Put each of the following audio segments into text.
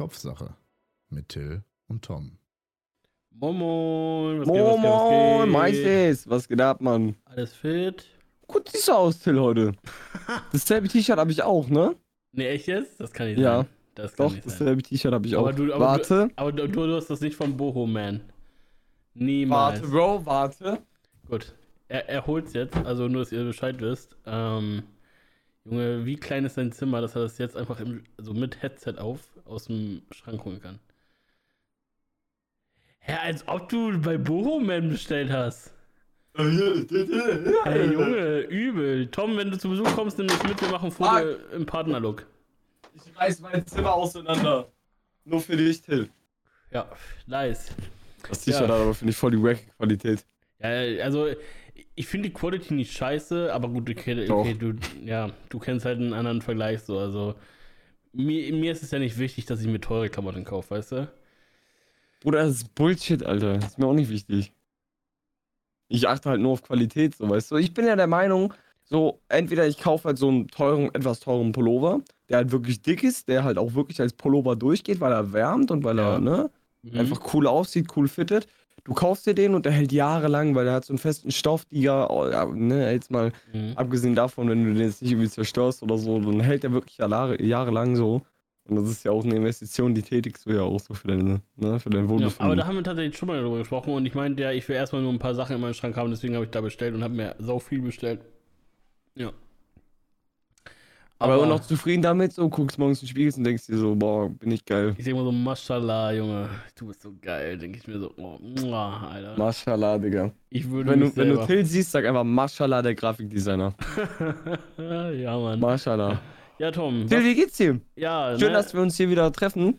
Kopfsache mit Till und Tom. Moin, was geht, was geht, was geht? Majestät. Was geht ab, Mann? Alles fit? Gut siehst du aus, Till, heute. Dasselbe T-Shirt habe ich auch, ne? Ne, echt jetzt? Das kann nicht Ja. sein. Das kann Doch, nicht dasselbe T-Shirt habe ich Aber auch. du- aber warte, Aber du, du hast das nicht von Boho Man. Niemals. warte, Bro, warte. Gut. Er, er holt's jetzt, also nur, dass ihr Bescheid wisst. Ähm, Junge, wie klein ist dein Zimmer, dass er das jetzt einfach im, also mit Headset auf aus dem Schrank holen kann? Hä, als ob du bei Boho Man bestellt hast. Hey Junge, übel. Tom, wenn du zu Besuch kommst, nimm das mit, wir machen Foto Ah. im Partnerlook. Ich reiß mein Zimmer auseinander. Nur für dich, Till. Ja, nice. Das T-Shirt Ja. hat aber, finde ich, voll die Wack-Qualität. Ja, also ich finde die Quality nicht scheiße, aber gut, okay, okay du, ja, du kennst halt einen anderen Vergleich so. Also mir, mir ist es ja nicht wichtig, dass ich mir teure Klamotten kaufe, weißt du? Bruder, das ist Bullshit, Alter. Das ist mir auch nicht wichtig. Ich achte halt nur auf Qualität, so, weißt du. Ich bin ja der Meinung, so, entweder ich kaufe halt so einen teuren, etwas teuren Pullover, der halt wirklich dick ist, der halt auch wirklich als Pullover durchgeht, weil er wärmt und weil Ja. er, ne, Mhm. einfach cool aussieht, cool fittet. Du kaufst dir den und der hält jahrelang, weil der hat so einen festen Stoff, die ja, oh, ja, ne, jetzt mal Mhm. abgesehen davon, wenn du den jetzt nicht irgendwie zerstörst oder so, dann hält der wirklich Jahre, jahrelang so. Und das ist ja auch eine Investition, die tätigst du ja auch so für deine, ne, für dein Ja, Wohlbefinden. aber da haben wir tatsächlich schon mal drüber gesprochen und ich meinte ja, ich will erstmal nur ein paar Sachen in meinen Schrank haben, deswegen habe ich da bestellt und habe mir sau viel bestellt. Ja. Aber immer noch zufrieden damit, so guckst morgens in den Spiegel und denkst dir so, boah, bin ich geil. Ich denke mal so, Mashallah, Junge, du bist so geil, denke ich mir so, oh, muah, Alter. Mashallah, Digga. Ich würde Wenn du, wenn du Till siehst, sag einfach Mashallah, der Grafikdesigner. ja, Mann. Mashallah. Ja, Tom. Till, wie geht's dir? ja, Schön, ne? dass wir uns hier wieder treffen.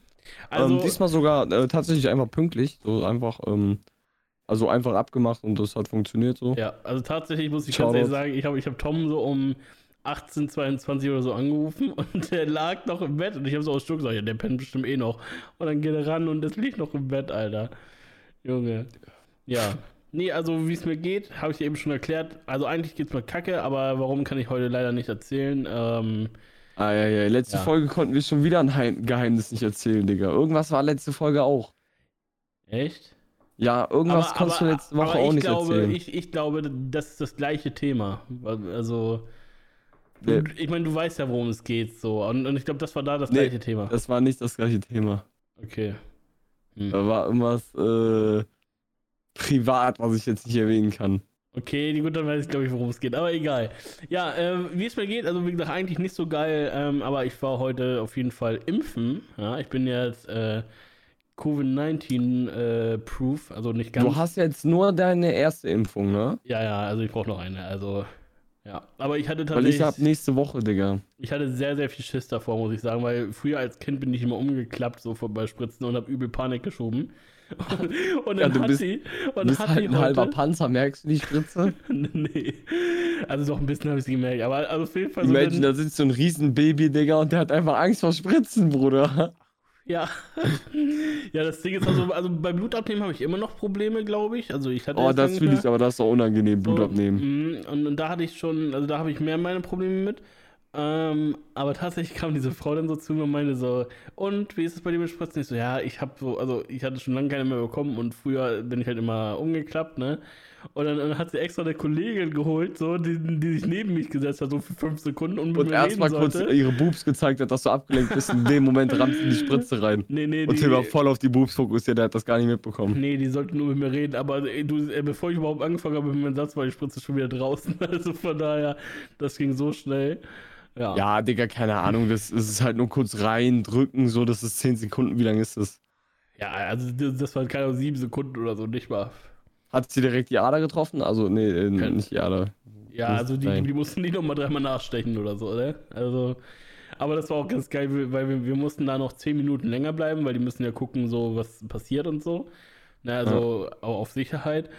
also, ähm, diesmal sogar äh, tatsächlich einfach pünktlich. So einfach, ähm, also einfach abgemacht und das hat funktioniert so. Ja, also tatsächlich muss ich Shoutout. ganz ehrlich sagen, ich habe ich hab Tom so um 18, 22 oder so angerufen und der lag noch im Bett und ich habe so aus Stück gesagt, ja, der pennt bestimmt eh noch. Und dann geht er ran und es liegt noch im Bett, Alter. Junge. Ja. Nee, also wie es mir geht, habe ich eben schon erklärt. Also eigentlich geht's mir kacke, aber warum kann ich heute leider nicht erzählen. Ähm, Ah, ja, ja. Letzte Ja. Folge konnten wir schon wieder ein Heim Geheimnis nicht erzählen, Digga. Irgendwas war letzte Folge auch. echt? Ja, irgendwas konntest du letzte Woche aber auch ich nicht glaube, erzählen. Ich, ich glaube, das ist das gleiche Thema. Also, du, Nee. ich meine, du weißt ja, worum es geht, so. Und, und ich glaube, das war da das Nee, gleiche Thema. Das war nicht das gleiche Thema. Okay. Hm. Da war irgendwas äh, privat, was ich jetzt nicht erwähnen kann. Okay, gut, dann weiß ich, glaube ich, worum es geht. Aber egal. Ja, ähm, wie es mir geht, also wie gesagt, eigentlich nicht so geil, ähm, aber ich war heute auf jeden Fall impfen. Ja, ich bin jetzt äh, Covid-19-proof, also nicht ganz. Du hast jetzt nur deine erste Impfung, ne? ja, ja, also ich brauche noch eine. Also, ja. Aber ich hatte Weil tatsächlich. ich hab nächste Woche, Digga. Ich hatte sehr, sehr viel Schiss davor, muss ich sagen, weil früher als Kind bin ich immer umgeklappt, so bei Spritzen und habe übel Panik geschoben. Und, und Ja, dann du hat bist- sie, Du und bist hat halt ein halber heute, Panzer, merkst du die Spritze? nee, also doch ein bisschen habe ich sie gemerkt, aber also auf jeden Fall so, Imagine, wenn, da sitzt so ein Riesenbaby, Digga, und der hat einfach Angst vor Spritzen, Bruder. Ja, ja, das Ding ist also, also bei Blutabnehmen habe ich immer noch Probleme, glaube ich, also ich hatte Oh, das will ich, aber das ist doch unangenehm, Blut So, abnehmen. mm, Und, und da hatte ich schon, also da habe ich mehr meine Probleme mit. Ähm, aber tatsächlich kam diese Frau dann so zu mir und meinte so, und wie ist es bei dir mit Spritzen? Ich so, ja, ich habe so, also ich hatte schon lange keine mehr bekommen und früher bin ich halt immer umgeklappt, ne? Und dann, dann hat sie extra eine Kollegin geholt, so, die, die sich neben mich gesetzt hat, so für fünf Sekunden und Und erstmal kurz ihre Boobs gezeigt hat, dass du abgelenkt bist. In dem Moment rammt sie die Spritze rein. Nee, nee, Und Till war voll auf die Boobs fokussiert, der hat das gar nicht mitbekommen. nee, die sollten nur mit mir reden, aber ey, du, äh, bevor ich überhaupt angefangen habe mit meinem Satz, war die Spritze schon wieder draußen. Also von daher, das ging so schnell. Ja. Ja, Digga, keine Ahnung, das, das ist halt nur kurz reindrücken, so, das ist 10 Sekunden, wie lang ist das? Ja, also das, das waren keine sieben Sekunden oder so, nicht mal. Hat sie direkt die Ader getroffen? Also, nee, äh, nicht die Ader. Ja, also die, die mussten nicht nochmal dreimal nachstechen oder so, ne? Also, aber das war auch ganz geil, weil wir, wir mussten da noch zehn Minuten länger bleiben, weil die müssen ja gucken, so was passiert und so. Ne, also auch auf Sicherheit.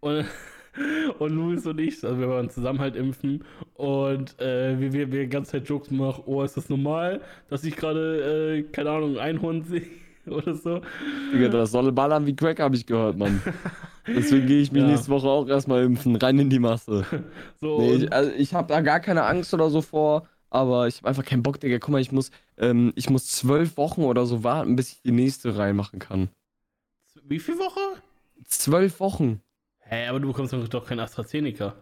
Und, und Luis und ich, also wir waren zusammen halt impfen und äh, wir, wir, wir die ganze Zeit Jokes machen, oh, ist das normal, dass ich gerade, äh, keine Ahnung, ein Einhorn sehe oder so. Digga, das soll ballern wie Crack, habe ich gehört, Mann. Deswegen gehe ich mich Ja. nächste Woche auch erstmal impfen, rein in die Masse. So, Nee, ich, also ich habe da gar keine Angst oder so vor. aber ich habe einfach keinen Bock, Digga. Guck mal, ich muss, ähm, ich muss zwölf Wochen oder so warten, bis ich die nächste reinmachen kann. Wie viel Woche? Zwölf Wochen. Hä, aber du bekommst doch kein AstraZeneca.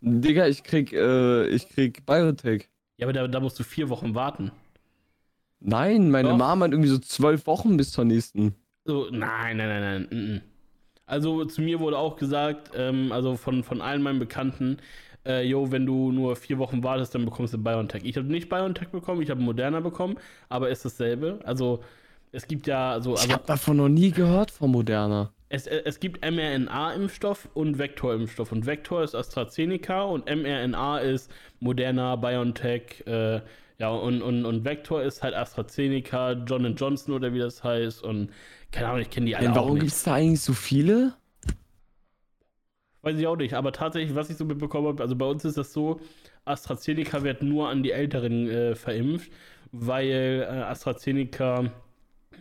Digga, ich krieg, äh, ich krieg Biotech. Ja, aber da, da musst du vier Wochen warten. Nein, meine Doch. Mama hat irgendwie so zwölf Wochen bis zur nächsten. So, nein, nein, nein, nein. mm, mm. Also zu mir wurde auch gesagt, ähm, also von, von allen meinen Bekannten, äh, yo, wenn du nur vier Wochen wartest, dann bekommst du BioNTech. Ich habe nicht BioNTech bekommen, ich habe Moderna bekommen, aber ist dasselbe. Also es gibt ja so, Ich also hab davon noch nie gehört von Moderna. es, äh, es gibt mRNA-Impfstoff und Vektorimpfstoff. Und Vektor ist AstraZeneca und mRNA ist Moderna, BioNTech, äh, ja, und, und, und Vektor ist halt AstraZeneca, Johnson Johnson oder wie das heißt. Und keine Ahnung, ich kenne die alle Ja, auch warum nicht. gibt's da eigentlich so viele? Weiß ich auch nicht, aber tatsächlich, was ich so mitbekommen habe, also bei uns ist das so, AstraZeneca wird nur an die Älteren äh, verimpft, weil äh, AstraZeneca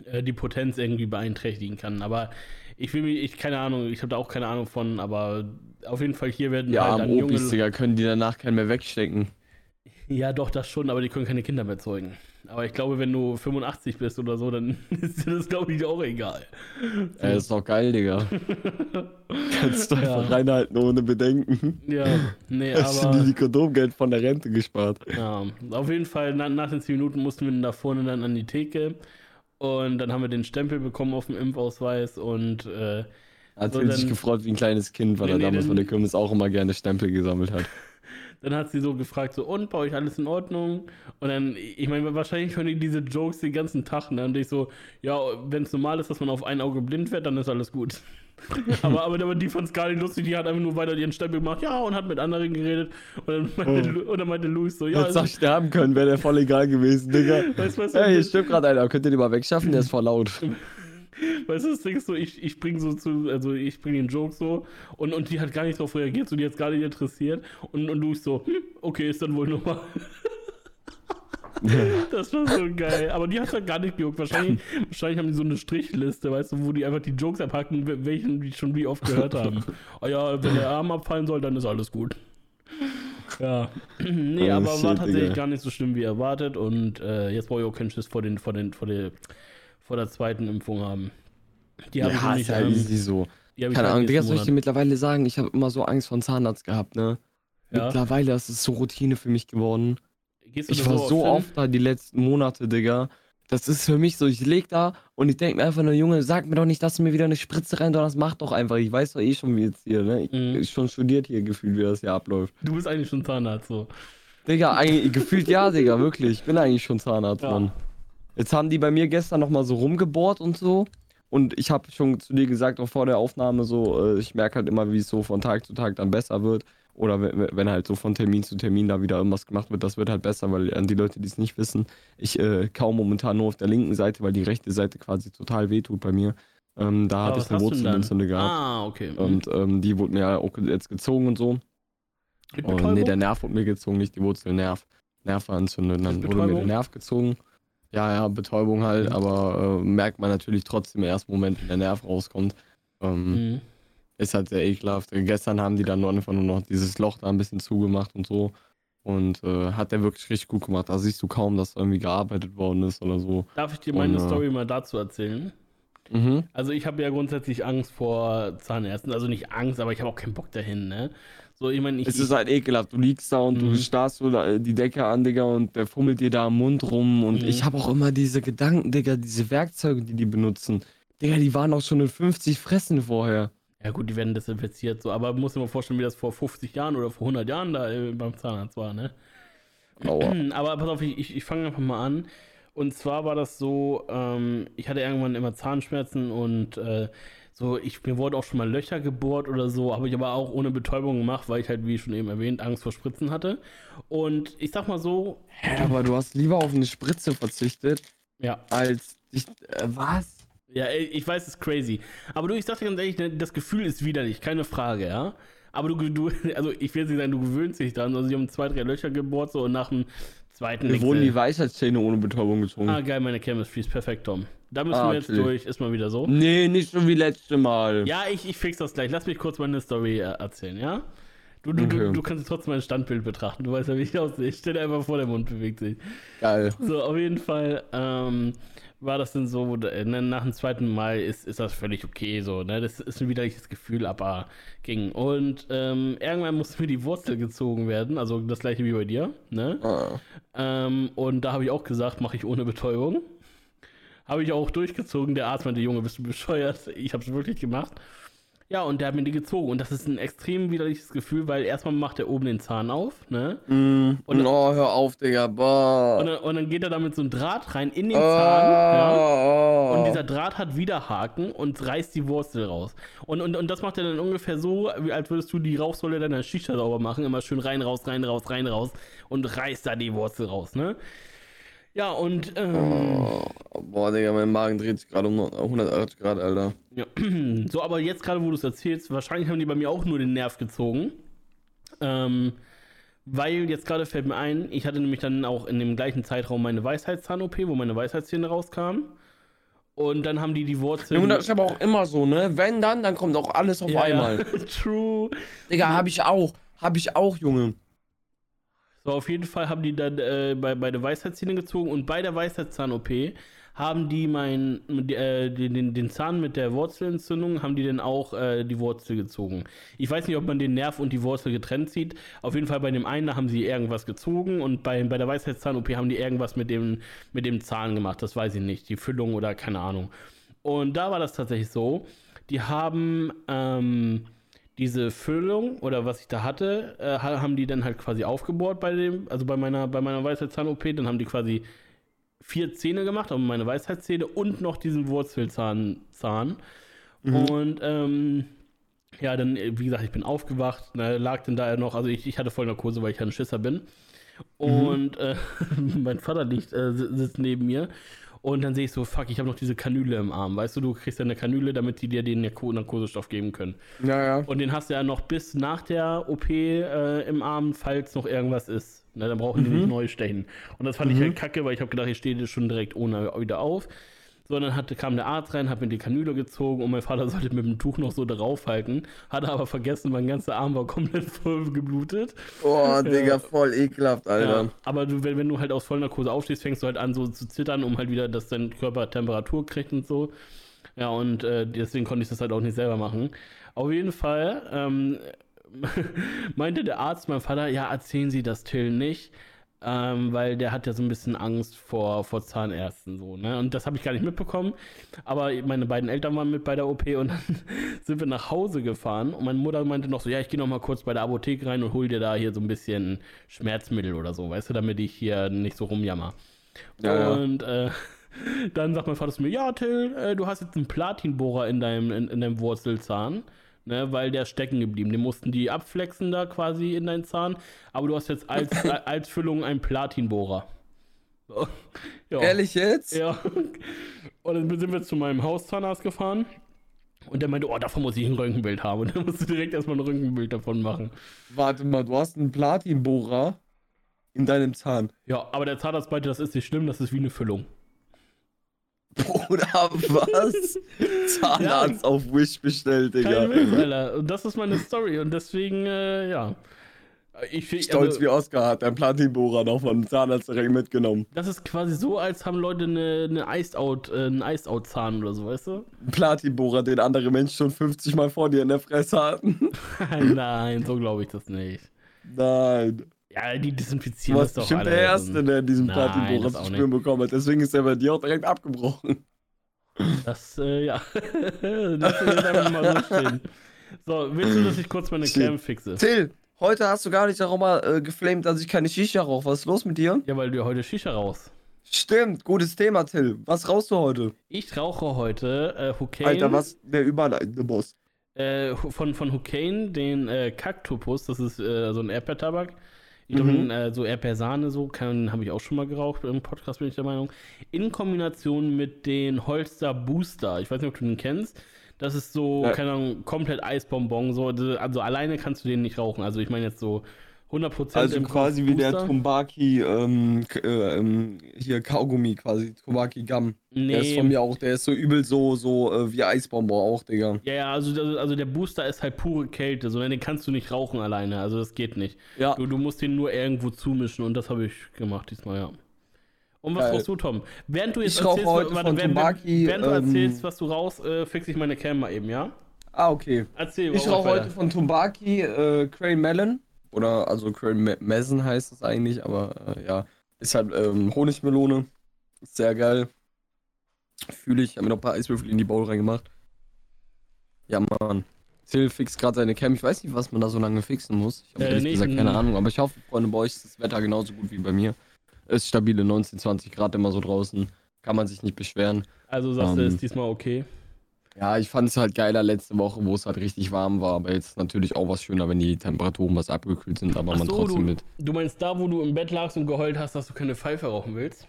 äh, die Potenz irgendwie beeinträchtigen kann. Aber ich will mich, ich keine Ahnung, ich habe da auch keine Ahnung von, aber auf jeden Fall hier werden Ja, halt am an junge Digga, können die danach keinen mehr wegstecken. Ja, doch, das schon, aber die können keine Kinder mehr zeugen. Aber ich glaube, wenn du 85 bist oder so, dann ist dir das, glaube ich, auch egal. Ey, ist doch geil, Digga. Kannst du Ja. einfach reinhalten ohne Bedenken. Ja, nee, Hast du aber. dir die Kondomgeld von der Rente gespart? Ja, auf jeden Fall, na, nach den 10 Minuten mussten wir dann da vorne dann an die Theke. Und dann haben wir den Stempel bekommen auf dem Impfausweis und äh, Hat So, sich gefreut wie ein kleines Kind, weil Nee, er nee, damals dann- von der Kirmes auch immer gerne Stempel gesammelt hat. Dann hat sie so gefragt, so, und bei euch alles in Ordnung? Und dann, ich meine, wahrscheinlich hören die diese Jokes den ganzen Tag, ne? Und ich so, ja, wenn es normal ist, dass man auf ein Auge blind wird, dann ist alles gut. aber, aber, aber die fand es gar nicht lustig, die hat einfach nur weiter ihren Stempel gemacht, ja, und hat mit anderen geredet. Und dann meinte, Oh. Und dann meinte Luis so, ja, Hättest auch sterben können, wäre der voll egal gewesen, Digga. weißt du, was Ey, hier stimmt gerade einer. Könnt ihr den mal wegschaffen? Der ist voll laut. Weißt du, das Ding ist so, ich, ich bring so zu, also ich bring den Joke so und, und die hat gar nicht darauf reagiert, so die hat gar nicht interessiert und, und du so, hm, okay, ist dann wohl normal. das war so geil. Aber die hat halt gar nicht gejuckt. Wahrscheinlich, wahrscheinlich haben die so eine Strichliste, weißt du, wo die einfach die Jokes abhacken, wel- welchen die schon wie oft gehört haben. oh ja, wenn der Arm abfallen soll, dann ist alles gut. Ja. nee, Oh, aber war tatsächlich Digga. gar nicht so schlimm wie erwartet und äh, jetzt brauche ich auch keinen Schiss vor, den, vor, den, vor, der, vor der zweiten Impfung haben. Die habe ich Ja, noch ist nicht. ja ähm, easy so. die Keine Ahnung, Digga, soll ich dir mittlerweile sagen, ich habe immer so Angst vor Zahnarzt gehabt, ne? Ja. Mittlerweile ist es so Routine für mich geworden. Ich war so hin? oft da die letzten Monate, Digga. Das ist für mich so, ich leg da und ich denke mir einfach nur, Junge, sag mir doch nicht, dass du mir wieder eine Spritze rein, das mach doch einfach. Ich weiß doch eh schon, wie jetzt hier, ne? Ich, Mhm. schon studiert hier gefühlt, wie das hier abläuft. Du bist eigentlich schon Zahnarzt, so. Digga, eigentlich, gefühlt ja, Digga, wirklich. Ich bin eigentlich schon Zahnarzt, Ja. Mann. Jetzt haben die bei mir gestern nochmal so rumgebohrt und so. Und ich habe schon zu dir gesagt, auch vor der Aufnahme, so, äh, ich merke halt immer, wie es so von Tag zu Tag dann besser wird. Oder wenn, wenn halt so von Termin zu Termin da wieder irgendwas gemacht wird, das wird halt besser, weil an die Leute, die es nicht wissen, ich äh, kaum momentan nur auf der linken Seite, weil die rechte Seite quasi total wehtut bei mir. Ähm, da Aber hatte ich eine? Wurzelentzündung gehabt. Ah, okay. Und ähm, die wurde mir auch jetzt gezogen und so. Und nee, der Nerv wurde mir gezogen, nicht die Wurzel, Nerv. Nerv war entzündet. Dann wurde mir der? Nerv gezogen. Ja, ja, Betäubung halt, Mhm. aber äh, merkt man natürlich trotzdem im ersten Moment, wenn der Nerv rauskommt. Ähm, Mhm. Ist halt sehr ekelhaft. Äh, Gestern haben die dann nur einfach nur noch dieses Loch da ein bisschen zugemacht und so. Und äh, hat der wirklich richtig gut gemacht. Da siehst du kaum, dass irgendwie gearbeitet worden ist oder so. Darf ich dir meine Und, äh, Story mal dazu erzählen? Mhm. Also ich habe ja grundsätzlich Angst vor Zahnärzten. Also nicht Angst, aber ich habe auch keinen Bock dahin, ne? So, ich meine, ich, Es ist halt ekelhaft. Du liegst da und Mhm. du starrst so da, die Decke an, Digga, und der fummelt dir da am Mund rum. Und Mhm. ich habe auch immer diese Gedanken, Digga, diese Werkzeuge, die die benutzen. Digga, die waren auch schon in 50 Fressen vorher. ja gut, die werden desinfiziert, so, aber muss dir mal vorstellen, wie das vor 50 Jahren oder vor 100 Jahren da äh, beim Zahnarzt war, ne? Aua. Aber pass auf, ich, ich, ich fange einfach mal an. Und zwar war das so, ähm, ich hatte irgendwann immer Zahnschmerzen und äh, so, ich, mir wurden auch schon mal Löcher gebohrt oder so, habe ich aber auch ohne Betäubung gemacht, weil ich halt, wie schon eben erwähnt, Angst vor Spritzen hatte. Und ich sag mal so, Hä, aber du hast lieber auf eine Spritze verzichtet, ja, als dich. Äh, was? ja, ich weiß, es ist crazy. Aber du, ich sag dir ganz ehrlich, ne, das Gefühl ist widerlich, keine Frage, ja. Aber du, du also ich will jetzt nicht sagen, du gewöhnst dich dran. Also, sie haben zwei, drei Löcher gebohrt, so und nach dem zweiten. Denkst wurden die Weisheitszähne ohne Betäubung gezogen. Ah, geil, meine Chemistry ist perfekt, Tom. Da müssen Ah, wir jetzt chillig. durch, ist mal wieder so. Nee, nicht so wie letzte Mal. Ja, ich, ich fix das gleich. Lass mich kurz meine Story äh, erzählen, ja? Du, du, du, Okay. du kannst trotzdem mein Standbild betrachten. Du weißt ja, wie ich aussehe. Ich stelle einfach vor, der Mund bewegt sich. Geil. So, auf jeden Fall ähm, war das dann so, äh, ne, nach dem zweiten Mal ist, ist das völlig okay, so, ne? Das ist ein widerliches Gefühl, aber ging. Und ähm, irgendwann musste mir die Wurzel gezogen werden, also das gleiche wie bei dir, ne? Ah. Ähm, und da habe ich auch gesagt, mache ich ohne Betäubung. Habe ich auch durchgezogen. Der Arzt meinte, Junge, bist du bescheuert? Ich habe es wirklich gemacht. Ja, und der hat mir die gezogen. Und das ist ein extrem widerliches Gefühl, weil erstmal macht er oben den Zahn auf, ne? Mm. Und- oh, hör auf, Digga. Boah. Und dann, und dann geht er damit so ein Draht rein in den Zahn. Ja? Oh, Und dieser Draht hat wieder Haken und reißt die Wurzel raus. Und, und, und das macht er dann ungefähr so, wie als würdest du die Rauchsäule deiner Shisha sauber machen. Immer schön rein, raus, rein, raus, rein, raus. Und reißt da die Wurzel raus, ne? Ja, und ähm, Oh, boah, Digga, mein Magen dreht sich gerade um 180 Grad, Alter. ja. so, aber jetzt gerade, wo du es erzählst, wahrscheinlich haben die bei mir auch nur den Nerv gezogen. Ähm, weil jetzt gerade fällt mir ein, ich hatte nämlich dann auch in dem gleichen Zeitraum meine Weisheitszahn-OP, wo meine Weisheitszähne rauskamen. Und dann haben die die Wurzel. Junge, das ist aber auch immer so, ne? Wenn dann, dann kommt auch alles auf ja, einmal. Ja. True. Digga, hab ich auch. Hab ich auch, Junge. So, auf jeden Fall haben die dann äh, bei, bei der Weisheitszähne gezogen und bei der Weisheitszahn-OP haben die mein, äh, den, den, den Zahn mit der Wurzelentzündung, haben die dann auch äh, die Wurzel gezogen. Ich weiß nicht, ob man den Nerv und die Wurzel getrennt sieht. Auf jeden Fall bei dem einen haben sie irgendwas gezogen und bei, bei der Weisheitszahn-OP haben die irgendwas mit dem, mit dem Zahn gemacht. Das weiß ich nicht. Die Füllung oder keine Ahnung. Und da war das tatsächlich so. Die haben ähm, diese Füllung oder was ich da hatte, äh, ha- haben die dann halt quasi aufgebohrt bei dem, also bei meiner, bei meiner Weisheitszahn-OP. Dann haben die quasi vier Zähne gemacht, also meine Weisheitszähne und noch diesen Wurzelzahn. Zahn. Und ähm, ja, dann, äh, wie gesagt, ich bin aufgewacht, ne, lag dann da noch, also ich, ich hatte voll Narkose, weil ich ja ein Schisser bin. Und äh, mein Vater liegt, äh, si- sitzt neben mir. Und dann sehe ich so, fuck, ich habe noch diese Kanüle im Arm. Weißt du, du kriegst ja eine Kanüle, damit die dir den Narko Narkosestoff geben können. Ja, ja. Und den hast du ja noch bis nach der OP äh, im Arm, falls noch irgendwas ist. Ne, dann brauchen die nicht neu stechen. Und das fand ich halt kacke, weil ich habe gedacht, ich stehe schon direkt ohne wieder auf. So, dann hatte, kam der Arzt rein, hat mir die Kanüle gezogen und mein Vater sollte mit dem Tuch noch so draufhalten. Hatte aber vergessen, mein ganzer Arm war komplett voll geblutet. Boah, Digga, voll ekelhaft, Alter. Ja, aber du, wenn, wenn du halt aus Vollnarkose aufstehst, fängst du halt an so zu zittern, um halt wieder, dass dein Körper Temperatur kriegt und so. Ja, und äh, deswegen konnte ich das halt auch nicht selber machen. Auf jeden Fall ähm, meinte der Arzt, mein Vater, ja, erzählen Sie das Till nicht, ähm, weil der hat ja so ein bisschen Angst vor, vor Zahnärzten so, ne? Und das habe ich gar nicht mitbekommen. Aber meine beiden Eltern waren mit bei der OP und dann sind wir nach Hause gefahren und meine Mutter meinte noch so, ja, ich gehe noch mal kurz bei der Apotheke rein und hol dir da hier so ein bisschen Schmerzmittel oder so, weißt du, damit ich hier nicht so rumjammer. Ja, ja. und äh, dann sagt mein Vater zu mir, ja, Till, äh, du hast jetzt einen Platinbohrer in deinem, in, in deinem Wurzelzahn. Ne, weil der stecken geblieben. Den mussten die abflexen da quasi in deinen Zahn. Aber du hast jetzt als, als Füllung einen Platinbohrer. So. Ja. Ehrlich jetzt? Ja. Und dann sind wir zu meinem Hauszahnarzt gefahren. Und der meinte, oh, davon muss ich ein Röntgenbild haben. Und dann musst du direkt erstmal ein Röntgenbild davon machen. Warte mal, du hast einen Platinbohrer in deinem Zahn. Ja, aber der Zahnarzt meinte, das ist nicht schlimm, das ist wie eine Füllung. Oder was? Zahnarzt auf Wish bestellt, Digga. Witz, Alter. Und das ist meine Story. Und deswegen, äh, ja. Ich, Stolz also, wie Oscar hat dein Platinbohrer noch von Zahnarzt direkt mitgenommen. Das ist quasi so, als haben Leute eine, eine Iced Out, äh, einen Iced Out Zahn oder so, weißt du? Ein Platinbohrer, den andere Menschen schon 50 Mal vor dir in der Fresse hatten. Nein, so glaube ich das nicht. Nein. Ja, die desinfizieren das doch bestimmt alle. der Erste, der diesen das zu auch spüren bekommen hat. Deswegen ist er bei dir auch direkt abgebrochen. Das, äh, ja. das ist einfach mal so stehen. So, willst du, dass ich kurz meine. Cam fixe? Till, heute hast du gar nicht darüber äh, geflamed, dass ich keine Shisha rauche. Was ist los mit dir? Ja, weil du ja heute Shisha raus. Stimmt, gutes Thema, Till. Was rauchst du heute? Ich rauche heute äh, Hucane. Alter, was? Der überleitende Boss. Äh, von, von Hucane, den äh, Cactopus, das ist äh, so ein Erdbeertabak. Ich glaube, Mhm. äh, so Erdbeersahne, so, habe ich auch schon mal geraucht im Podcast, bin ich der Meinung. In Kombination mit den Holster Booster. Ich weiß nicht, ob du den kennst. Das ist so, Ja. keine Ahnung, komplett Eisbonbon. So, also alleine kannst du den nicht rauchen. Also ich meine jetzt so 100% Also quasi wie der. Tumbaki, ähm, äh, ähm, hier Kaugummi quasi, Tumbaki Gum. Der ist von Nee, mir auch, der ist so übel so, so äh, wie Eisbomber auch, Digga. ja, ja, also, also also der Booster ist halt pure Kälte, so den kannst du nicht rauchen alleine, also das geht nicht. Ja. Du, du musst den nur irgendwo zumischen und das habe ich gemacht diesmal, ja. Und was Geil. rauchst du, Tom? Während du jetzt Ich rauche heute warte, während, Tumbaki, während du ähm, erzählst, was du raus, äh, fixe ich meine Cam mal eben, ja? Ah, okay. Erzähl Ich rauche heute von Tumbaki äh, Crane Melon. Oder also Messen heißt es eigentlich, aber äh, ja. Ist halt ähm, Honigmelone. Ist sehr geil. Fühle ich. Hab mir noch ein paar Eiswürfel in die Bowl reingemacht. Ja, Mann. Till fixt gerade seine Cam. Ich weiß nicht, was man da so lange fixen muss. Ich habe Äh, nee, gesagt keine. Ahnung. Aber ich hoffe, Freunde, bei euch ist das Wetter genauso gut wie bei mir. Es ist stabile 19, 20 Grad immer so draußen. Kann man sich nicht beschweren. Also sagst du, Ähm, ist diesmal okay. Ja, ich fand es halt geiler letzte Woche, wo es halt richtig warm war, aber jetzt natürlich auch was schöner, wenn die Temperaturen was abgekühlt sind, aber Ach man so, trotzdem du- mit. Du meinst da, wo du im Bett lagst und geheult hast, dass du keine Pfeife rauchen willst?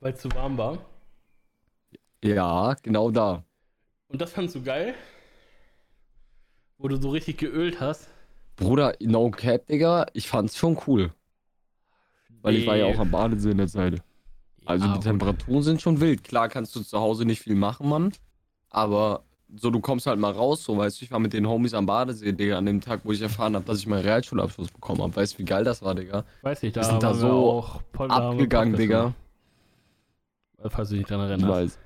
Weil es zu warm war. Ja, genau da. Und das fandst du geil? Wo du so richtig geölt hast? Bruder, no cap, Digga, ich fand's schon cool. Weil ich war ja Nee. auch am Badesee in der Zeit. Also Ja, die. Temperaturen sind schon wild. Klar kannst du zu Hause nicht viel machen, Mann. Aber so, du kommst halt mal raus, so, weißt du, ich war mit den Homies am Badesee, Digga, an dem Tag, wo ich erfahren habe, dass ich meinen Realschulabschluss bekommen habe. Weißt du, wie geil das war, Digga? Weiß nicht, da, Wir sind da wir so auch wir Abgegangen, Digga. Falls du dich dran Ich erinnerst. weiß,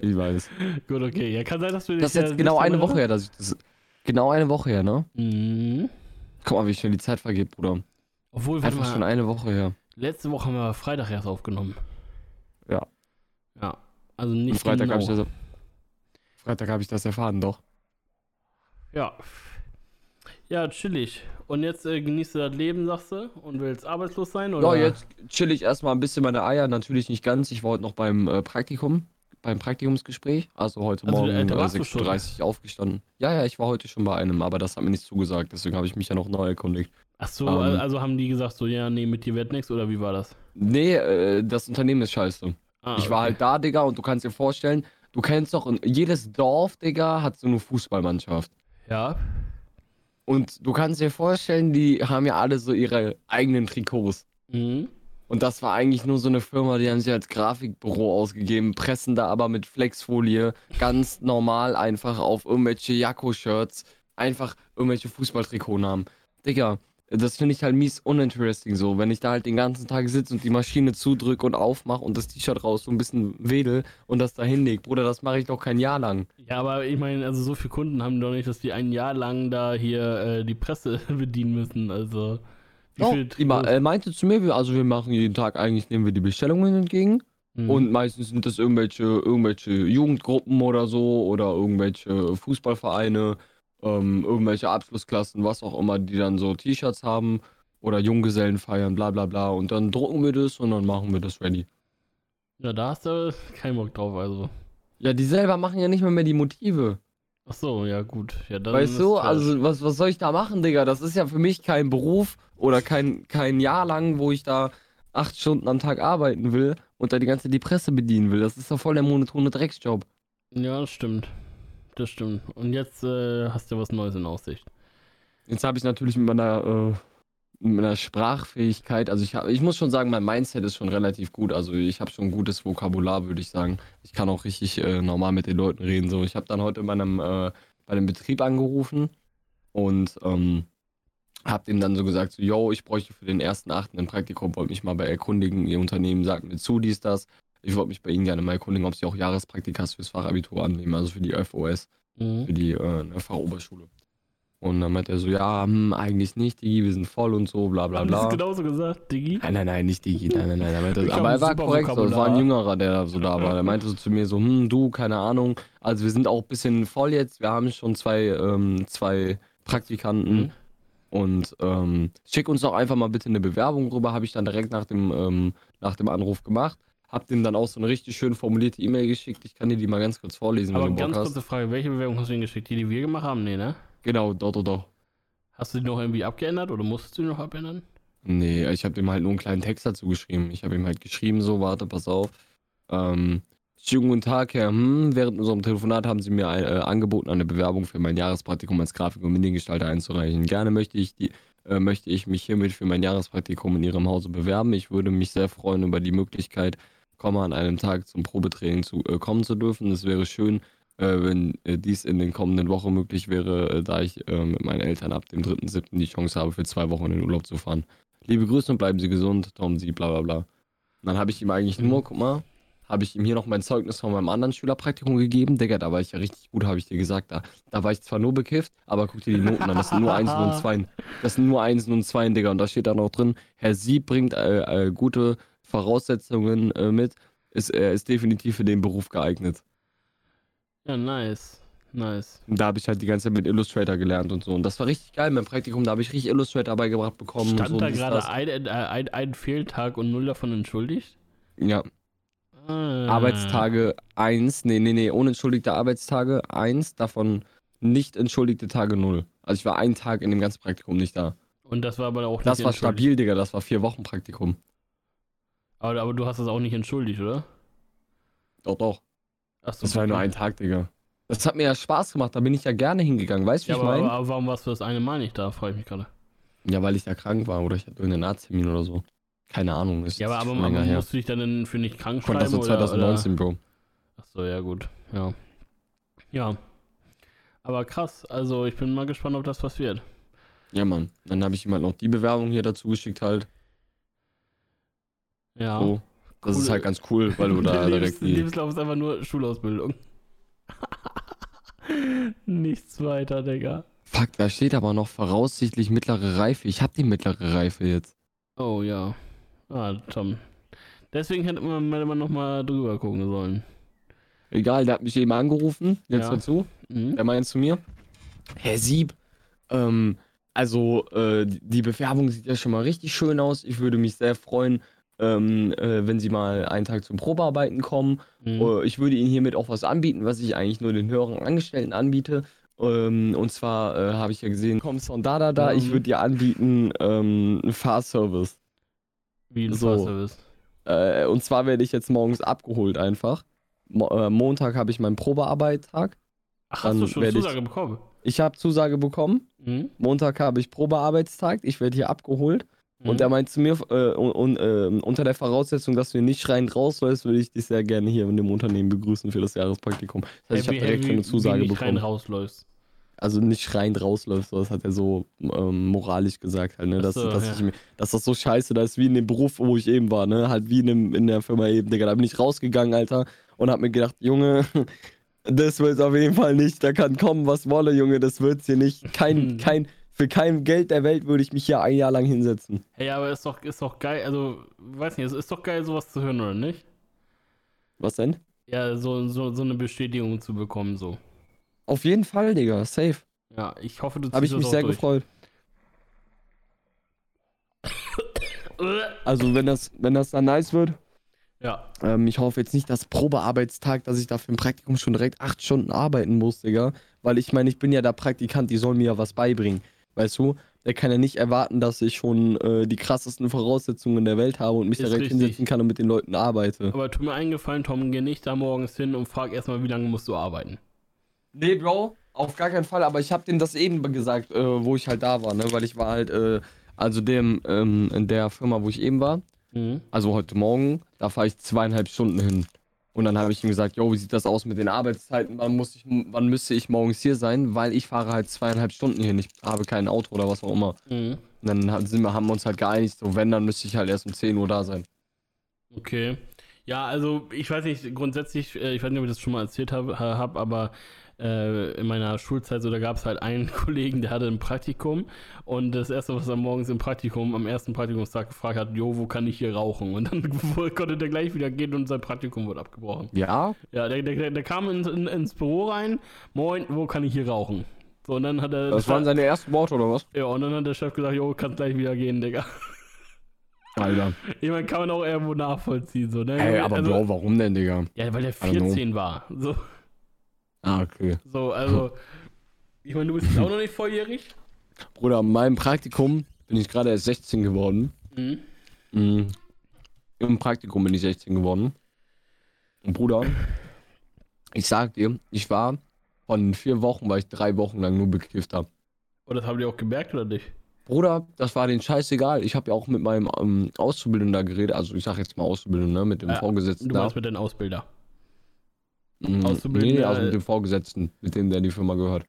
ich weiß. Gut, okay. Ja, kann sein, dass du dich Das ist ja jetzt genau nicht eine Woche her, dass ich das. Genau eine Woche her, ne? Mhm. Guck mal, wie schnell die Zeit vergeht, Bruder. Obwohl, warte Einfach schon eine Woche her. letzte Woche haben wir Freitag erst aufgenommen. Ja. Ja, also nicht Und Freitag genau. habe ich das. Freitag habe ich das erfahren, doch. Ja. Ja, chillig. Und jetzt äh, genießt du das Leben, sagst du? Und willst arbeitslos sein? Oder? Ja, jetzt chill ich erstmal ein bisschen meine Eier. Natürlich nicht ganz. Ich war heute noch beim äh, Praktikum, beim Praktikumsgespräch. Also heute Also, Morgen äh, da äh? 6.30 Uhr aufgestanden. Ja, ja, ich war heute schon bei einem, aber das hat mir nicht zugesagt. Deswegen habe ich mich ja noch neu erkundigt. Ach so, Ähm. also haben die gesagt, so, ja, nee, mit dir wird nichts, oder wie war das? Nee, äh, das Unternehmen ist scheiße. Ah, ich war okay. halt da, Digga, und du kannst dir vorstellen, du kennst doch, jedes Dorf, Digga, hat so eine Fußballmannschaft. Ja. Und du kannst dir vorstellen, die haben ja alle so ihre eigenen Trikots. Mhm. Und das war eigentlich nur so eine Firma, die haben sich als Grafikbüro ausgegeben, pressen da aber mit Flexfolie ganz normal einfach auf irgendwelche Jakko-Shirts einfach irgendwelche Fußballtrikotnamen. Digga, das finde ich halt mies uninteresting so, wenn ich da halt den ganzen Tag sitze und die Maschine zudrücke und aufmache und das T-Shirt raus so ein bisschen wedel und das da hinlegt. Bruder, das mache ich doch kein Jahr lang. Ja, aber ich meine, also so viele Kunden haben doch nicht, dass die ein Jahr lang da hier äh, die Presse bedienen müssen. Also. Wie Oh, viel Trikots- äh, meinte zu mir, wir- also wir machen jeden Tag eigentlich, nehmen wir die Bestellungen entgegen. Mhm. Und meistens sind das irgendwelche, irgendwelche Jugendgruppen oder so oder irgendwelche Fußballvereine, ähm, irgendwelche Abschlussklassen, was auch immer, die dann so T-Shirts haben oder Junggesellen feiern, bla bla bla. Und dann drucken wir das und dann machen wir das ready. Ja, da hast du keinen Bock drauf, also. Ja, die selber machen ja nicht mal mehr die Motive. Ach so, ja, gut. Ja, dann weißt du, also was, was soll ich da machen, Digga? Das ist ja für mich kein Beruf oder kein, kein Jahr lang, wo ich da acht Stunden am Tag arbeiten will und da die ganze die Presse bedienen will. Das ist doch voll der monotone Drecksjob. Ja, das stimmt. Das stimmt. Und jetzt äh, hast du was Neues in Aussicht. Jetzt habe ich natürlich mit meiner, äh, mit meiner Sprachfähigkeit, also ich, hab, ich muss schon sagen, mein Mindset ist schon relativ gut. Also ich habe schon ein gutes Vokabular, würde ich sagen. Ich kann auch richtig äh, normal mit den Leuten reden. So, ich habe dann heute in meinem, äh, bei dem Betrieb angerufen und ähm, habe dem dann so gesagt, so, yo, ich bräuchte für den ersten Achten ein Praktikum, wollte mich mal bei erkundigen, ihr Unternehmen sagt mir zu, dies, das. Ich wollte mich bei Ihnen gerne mal erkundigen, ob Sie auch Jahrespraktikas fürs Fachabitur annehmen, also für die FOS Mhm. für die äh, eine Fachoberschule. Und dann meinte er so, ja, hm, eigentlich nicht, Digi, wir sind voll und so, bla bla Haben bla. genauso gesagt, Diggi? Nein, nein, nein, nicht Digi, nein, nein, nein. Er aber er war korrekt, so, es war ein. Jüngerer, der da so da war. Er meinte so zu mir so, hm, du, keine Ahnung. Also wir sind auch ein bisschen voll jetzt, wir haben schon zwei, ähm, zwei Praktikanten. Mhm. Und ähm, schick uns doch einfach mal bitte eine Bewerbung rüber, habe ich dann direkt nach dem, ähm, nach dem Anruf gemacht. Hab dem dann auch so eine richtig schön formulierte E-Mail geschickt. Ich kann dir die mal ganz kurz vorlesen, Aber wenn du Bock ganz hast. kurze Frage, welche Bewerbung hast du ihnen geschickt? Die, die wir gemacht haben? Nee, ne? Genau, doch, doch, doch. Hast du die noch irgendwie abgeändert oder musstest du die noch abändern? Nee, ich habe dem halt nur einen kleinen Text dazu geschrieben. Ich habe ihm halt geschrieben, so, warte, pass auf. Ähm, schönen guten Tag, Herr, hm, während unserem Telefonat haben Sie mir ein, äh, angeboten, eine Bewerbung für mein Jahrespraktikum als Grafik- und Mediengestalter einzureichen. Gerne möchte ich die, äh, möchte ich mich hiermit für mein Jahrespraktikum in Ihrem Hause bewerben. Ich würde mich sehr freuen über die Möglichkeit, an einem Tag zum Probetraining zu, äh, kommen zu dürfen. Es wäre schön, äh, wenn äh, dies in den kommenden Wochen möglich wäre, äh, da ich äh, mit meinen Eltern ab dem 3.7. die Chance habe, für zwei Wochen in den Urlaub zu fahren. Liebe Grüße und bleiben Sie gesund, Tom, Sie, bla bla bla. Und dann habe ich ihm eigentlich nur, guck mal, habe ich ihm hier noch mein Zeugnis von meinem anderen Schülerpraktikum gegeben. Digga, da war ich ja richtig gut, habe ich dir gesagt. Da, da war ich zwar nur bekifft, aber guck dir die Noten an. Das sind nur Einsen und Zweien. Das sind nur Einsen und Zweien, Digga. Und da steht dann auch drin, Herr Sieb bringt äh, äh, gute Voraussetzungen äh, mit. Ist, er ist definitiv für den Beruf geeignet. Ja, nice. Nice. Und da habe ich halt die ganze Zeit mit Illustrator gelernt und so. Und das war richtig geil. Mein Praktikum, da habe ich richtig Illustrator beigebracht bekommen. und Stand so, da gerade das. ein, ein, ein Fehltag und null davon entschuldigt? Ja, Ah. Arbeitstage 1, nee, nee, nee, unentschuldigte Arbeitstage 1, davon nicht entschuldigte Tage 0. Also ich war einen Tag in dem ganzen Praktikum nicht da. Und das war aber auch Das nicht war entschuldigt. stabil, Digga, das war vier Wochen Praktikum. Aber, aber du hast das auch nicht entschuldigt, oder? Doch, doch. Achso. Das war ja nur ein Tag, Digga. Das hat mir ja Spaß gemacht, da bin ich ja gerne hingegangen, weißt du, wie Ja, ich aber, aber, meine? aber warum warst du das eine Mal nicht da? Frage ich mich gerade. Ja, weil ich da krank war oder ich hatte irgendeinen Arzttermin oder so. Keine Ahnung, ist Ja, aber, aber, her. musst du dich dann für nicht krank schreiben? das so oder, 2019, Bro. Oder? Achso, ja, gut. Ja. Ja. Aber krass, also ich bin mal gespannt, ob das was wird. Ja, Mann. Dann habe ich ihm halt noch die Bewerbung hier dazu geschickt halt. Ja. So. Das ist Cool. halt ganz cool, weil du da direkt die... Lebenslauf ist einfach nur Schulausbildung. Nichts weiter, Digga. Fuck, da steht aber noch voraussichtlich mittlere Reife. Ich habe die mittlere Reife jetzt. Oh ja. Ah, Tom. Deswegen hätte man, hätte man nochmal drüber gucken sollen. Egal, der hat mich eben angerufen, jetzt Ja. dazu. Mhm. Der meint zu mir, Herr Sieb, ähm, also äh, die- die Bewerbung sieht ja schon mal richtig schön aus. Ich würde mich sehr freuen, ähm, äh, wenn Sie mal einen Tag zum Probearbeiten kommen. Mhm. Äh, ich würde Ihnen hiermit auch was anbieten, was ich eigentlich nur den höheren Angestellten anbiete. Ähm, und zwar äh, habe ich ja gesehen, kommst von da, da, da. Ich Mhm. würde dir anbieten ähm, einen Fahrservice. Wie ein so. Fahrservice. Äh, und zwar werde ich jetzt morgens abgeholt einfach. Mo äh, Montag habe ich meinen Probearbeittag. Ach, Dann hast du schon werde ich- Zusage bekommen? Ich habe Zusage bekommen. Mhm. Montag habe ich Probearbeitstag. Ich werde hier abgeholt. Mhm. Und er meint zu mir, äh, und, äh, unter der Voraussetzung, dass du nicht schreiend rausläufst, würde ich dich sehr gerne hier in dem Unternehmen begrüßen für das Jahrespraktikum. Das heißt, ich habe direkt wie- eine Zusage wie nicht rein bekommen. rausläufst. Also nicht schreiend rausläufst, das hat er so ähm, moralisch gesagt halt, ne? Dass, so, dass, ja. ich, dass das so scheiße da ist wie in dem Beruf, wo ich eben war, ne? Halt wie in, dem, in der Firma eben, Digga. Da bin ich rausgegangen, Alter, und hab mir gedacht, Junge, das wird's auf jeden Fall nicht. Da kann kommen, was wolle, Junge, das wird's hier nicht. Kein, Mhm. kein, für kein Geld der Welt würde ich mich hier ein Jahr lang hinsetzen. Hey, aber ist doch, ist doch geil, also, weiß nicht, es ist doch geil, sowas zu hören, oder nicht? Was denn? Ja, so, so, so eine Bestätigung zu bekommen, so. Auf jeden Fall, Digga, safe. Ja, ich hoffe, du ziehst Habe ich das mich sehr durch. gefreut. Also wenn das, wenn das dann nice wird, Ja, ähm, ich hoffe jetzt nicht, dass Probearbeitstag, dass ich da für ein Praktikum schon direkt acht Stunden arbeiten muss, Digga. Weil ich meine, ich bin ja der Praktikant, die sollen mir ja was beibringen. Weißt du? Der kann ja nicht erwarten, dass ich schon äh, die krassesten Voraussetzungen der Welt habe und mich Ist direkt richtig. hinsetzen kann und mit den Leuten arbeite. aber tu mir eingefallen, Tom, geh nicht da morgens hin und frag erstmal, wie lange musst du arbeiten. Nee, Bro, auf gar keinen Fall, aber ich habe denen das eben gesagt, äh, wo ich halt da war, ne? Weil ich war halt, äh, also dem, ähm, in der Firma, wo ich eben war, Mhm. also heute Morgen, da fahre ich zweieinhalb Stunden hin. Und dann habe ich ihm gesagt, jo, wie sieht das aus mit den Arbeitszeiten? Wann, muss ich, wann müsste ich morgens hier sein? Weil ich fahre halt zweieinhalb Stunden hin. Ich habe kein Auto oder was auch immer. Mhm. Und dann sind wir, haben wir uns halt geeinigt, so wenn, dann müsste ich halt erst um 10 Uhr da sein. Okay. Ja, also ich weiß nicht, grundsätzlich, äh, ich weiß nicht, ob ich das schon mal erzählt habe, hab, aber äh, in meiner Schulzeit so, da gab es halt einen Kollegen, der hatte ein Praktikum und das erste, was er morgens im Praktikum, am ersten Praktikumstag gefragt hat, jo, wo kann ich hier rauchen? Und dann konnte der gleich wieder gehen und sein Praktikum wurde abgebrochen. Ja? Ja, der, der, der kam in, in, ins Büro rein, moin, wo kann ich hier rauchen? So, und dann hat er. Das waren seine ersten Worte, oder was? ja, und dann hat der Chef gesagt, jo, kannst gleich wieder gehen, Digga. Alter. Ich meine, kann man auch irgendwo nachvollziehen, so, ne? Ey, aber also, Bro, warum denn, Digga? Ja, weil der I don't know. 14 war. So, Ah, okay. so also. Ich meine, du bist jetzt auch noch nicht volljährig. Bruder, in meinem Praktikum bin ich gerade erst 16 geworden. Mhm. Mhm. Im Praktikum bin ich 16 geworden. Und Bruder, ich sag dir, ich war von vier Wochen, weil ich drei Wochen lang nur bekifft habe. Und das haben die auch gemerkt, oder nicht? Bruder, das war denen scheißegal. Ich habe ja auch mit meinem ähm, Auszubildenden da geredet, also ich sag jetzt mal Auszubildenden, ne, mit dem Ja, Vorgesetzten Du da. meinst mit den Ausbilder. Mm, Auszubildender, Nee, also äh, mit dem Vorgesetzten, mit dem der die Firma gehört.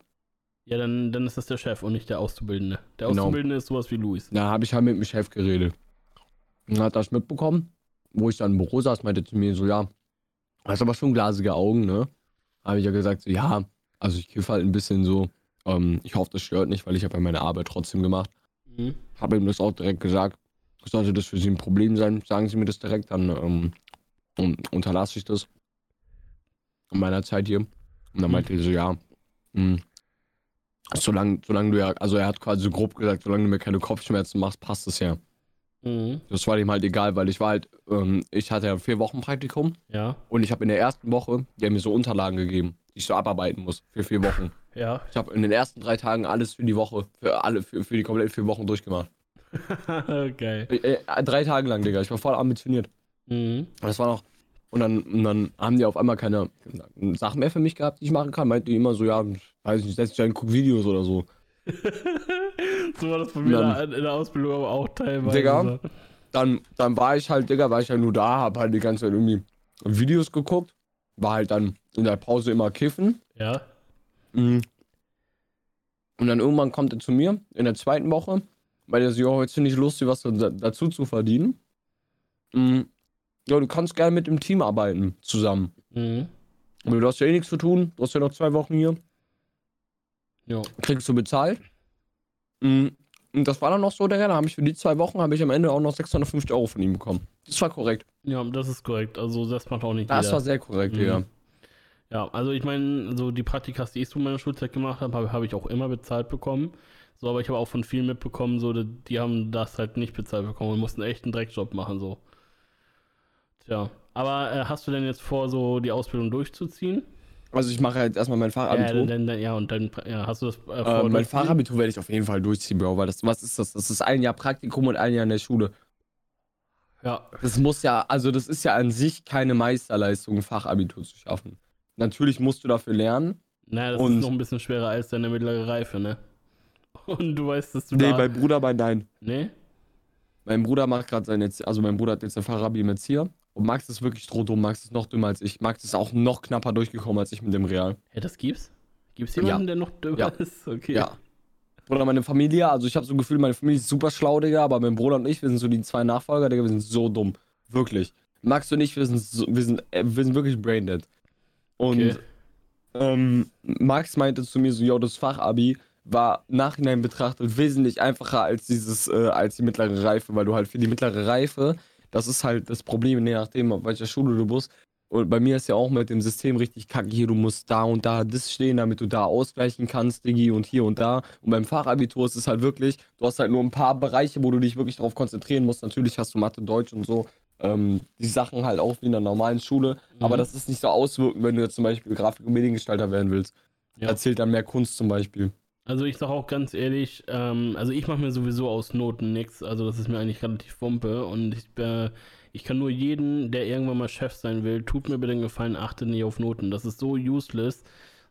Ja, dann, dann ist das der Chef und nicht der Auszubildende. Der Genau. Auszubildende ist sowas wie Luis. Da habe ich halt mit dem Chef geredet. Und hat das mitbekommen, wo ich dann im Büro saß, meinte zu mir so, ja, hast aber schon glasige Augen, ne? Habe ich ja gesagt, so, ja, also ich kiffe halt ein bisschen so. Ähm, ich hoffe, das stört nicht, weil ich habe ja meine Arbeit trotzdem gemacht. Mhm. Habe ihm das auch direkt gesagt. Sollte das für Sie ein Problem sein, sagen Sie mir das direkt, dann ähm, un- unterlasse ich das. In meiner Zeit hier. Und dann Mhm. meinte er so, ja, mh, solange, solange du ja, also er hat quasi so grob gesagt, solange du mir keine Kopfschmerzen machst, passt es ja. Mhm. Das war ihm halt egal, weil ich war halt, ähm, ich hatte ja vier Wochen Praktikum Ja, und ich habe in der ersten Woche, die haben mir so Unterlagen gegeben, die ich so abarbeiten muss für vier Wochen. ja. Ich habe in den ersten drei Tagen alles für die Woche, für alle, für, für die kompletten vier Wochen durchgemacht. Geil. Äh, äh, drei Tage lang, Digga. Ich war voll ambitioniert. Mhm. Das war noch. Und dann, und dann haben die auf einmal keine Sachen mehr für mich gehabt, die ich machen kann. Meinten die immer so, ja, weiß nicht, setz dich ein, guck Videos oder so. so war das bei mir Dann- in der Ausbildung aber auch teilweise. Digga. Dann, dann war ich halt, Digga, war ich halt nur da, hab halt die ganze Zeit irgendwie Videos geguckt. War halt dann in der Pause immer kiffen. Ja. Mhm. Und dann irgendwann kommt er zu mir in der zweiten Woche, weil er so, ja, heute nicht lustig, was da, dazu zu verdienen. Mhm. Ja, du kannst gerne mit dem Team arbeiten, zusammen. Mhm. Aber du hast ja eh nichts zu tun, du hast ja noch zwei Wochen hier, Jo. kriegst du bezahlt. Mhm. Und das war dann noch so, Digga, da habe ich für die zwei Wochen, habe ich am Ende auch noch 650 Euro von ihm bekommen. Das war korrekt. Ja, das ist korrekt. Also das macht auch nicht Das jeder. war sehr korrekt, Mhm. Digga. Ja, also ich meine, so die Praktikas, die ich in meiner Schulzeit gemacht habe, habe hab ich auch immer bezahlt bekommen. So, aber ich habe auch von vielen mitbekommen, so, die, die haben das halt nicht bezahlt bekommen und mussten echt einen Dreckjob machen, so. Tja. Aber äh, hast du denn jetzt vor, so die Ausbildung durchzuziehen? Also ich mache jetzt erstmal mein Ja, Fachabitur. dann, dann, ja, und dann ja, hast du das äh, vor, äh, mein? Fachabitur werde ich auf jeden Fall durchziehen, Bro, weil das, was ist das? Das ist ein Jahr Praktikum und ein Jahr in der Schule. Ja, Das muss ja, also das ist ja an sich keine Meisterleistung, ein Fachabitur zu schaffen. Natürlich musst du dafür lernen. naja, das Und- ist noch ein bisschen schwerer als deine mittlere Reife, ne? Und du weißt, dass du Nee, da... mein Bruder, mein nein. nee? Mein Bruder macht gerade seine, Erzie- also mein Bruder hat jetzt ein Fachabi im Erzieher. Und Max ist wirklich strohdumm, Max ist noch dümmer als ich. Max ist auch noch knapper durchgekommen als ich mit dem Real. Ja, das gibt's? Gibt's jemanden, Ja. der noch dümmer Ja. ist? Okay. Ja. Bruder, meine Familie, also ich habe so ein Gefühl, meine Familie ist super schlau, Digga, aber mein Bruder und ich, wir sind so die zwei Nachfolger, Digga, wir sind so dumm. Wirklich. Max und ich, wir sind, so, wir sind, äh, wir sind wirklich braindead. Und Okay. ähm, Max meinte zu mir so, yo, das Fachabi war nachhinein betrachtet wesentlich einfacher als dieses, äh, als die mittlere Reife, weil du halt für die mittlere Reife, das ist halt das Problem, je nachdem, auf welcher Schule du bist. Und bei mir ist ja auch mit dem System richtig kacke. Hier, du musst da und da das stehen, damit du da ausgleichen kannst, Digi, und hier und da. Und beim Fachabitur ist es halt wirklich, du hast halt nur ein paar Bereiche, wo du dich wirklich darauf konzentrieren musst. Natürlich hast du Mathe, Deutsch und so, ähm, die Sachen halt auch wie in der normalen Schule. Aber Mhm. das ist nicht so auswirkend, wenn du jetzt zum Beispiel Grafik- und Mediengestalter werden willst. Ja. Erzählt dann mehr Kunst zum Beispiel. Also ich sag auch ganz ehrlich, ähm, also ich mache mir sowieso aus Noten nichts. Also das ist mir eigentlich relativ wumpe. Und ich, äh, ich kann nur jeden, der irgendwann mal Chef sein will, tut mir bitte den Gefallen, achtet nicht auf Noten. Das ist so useless.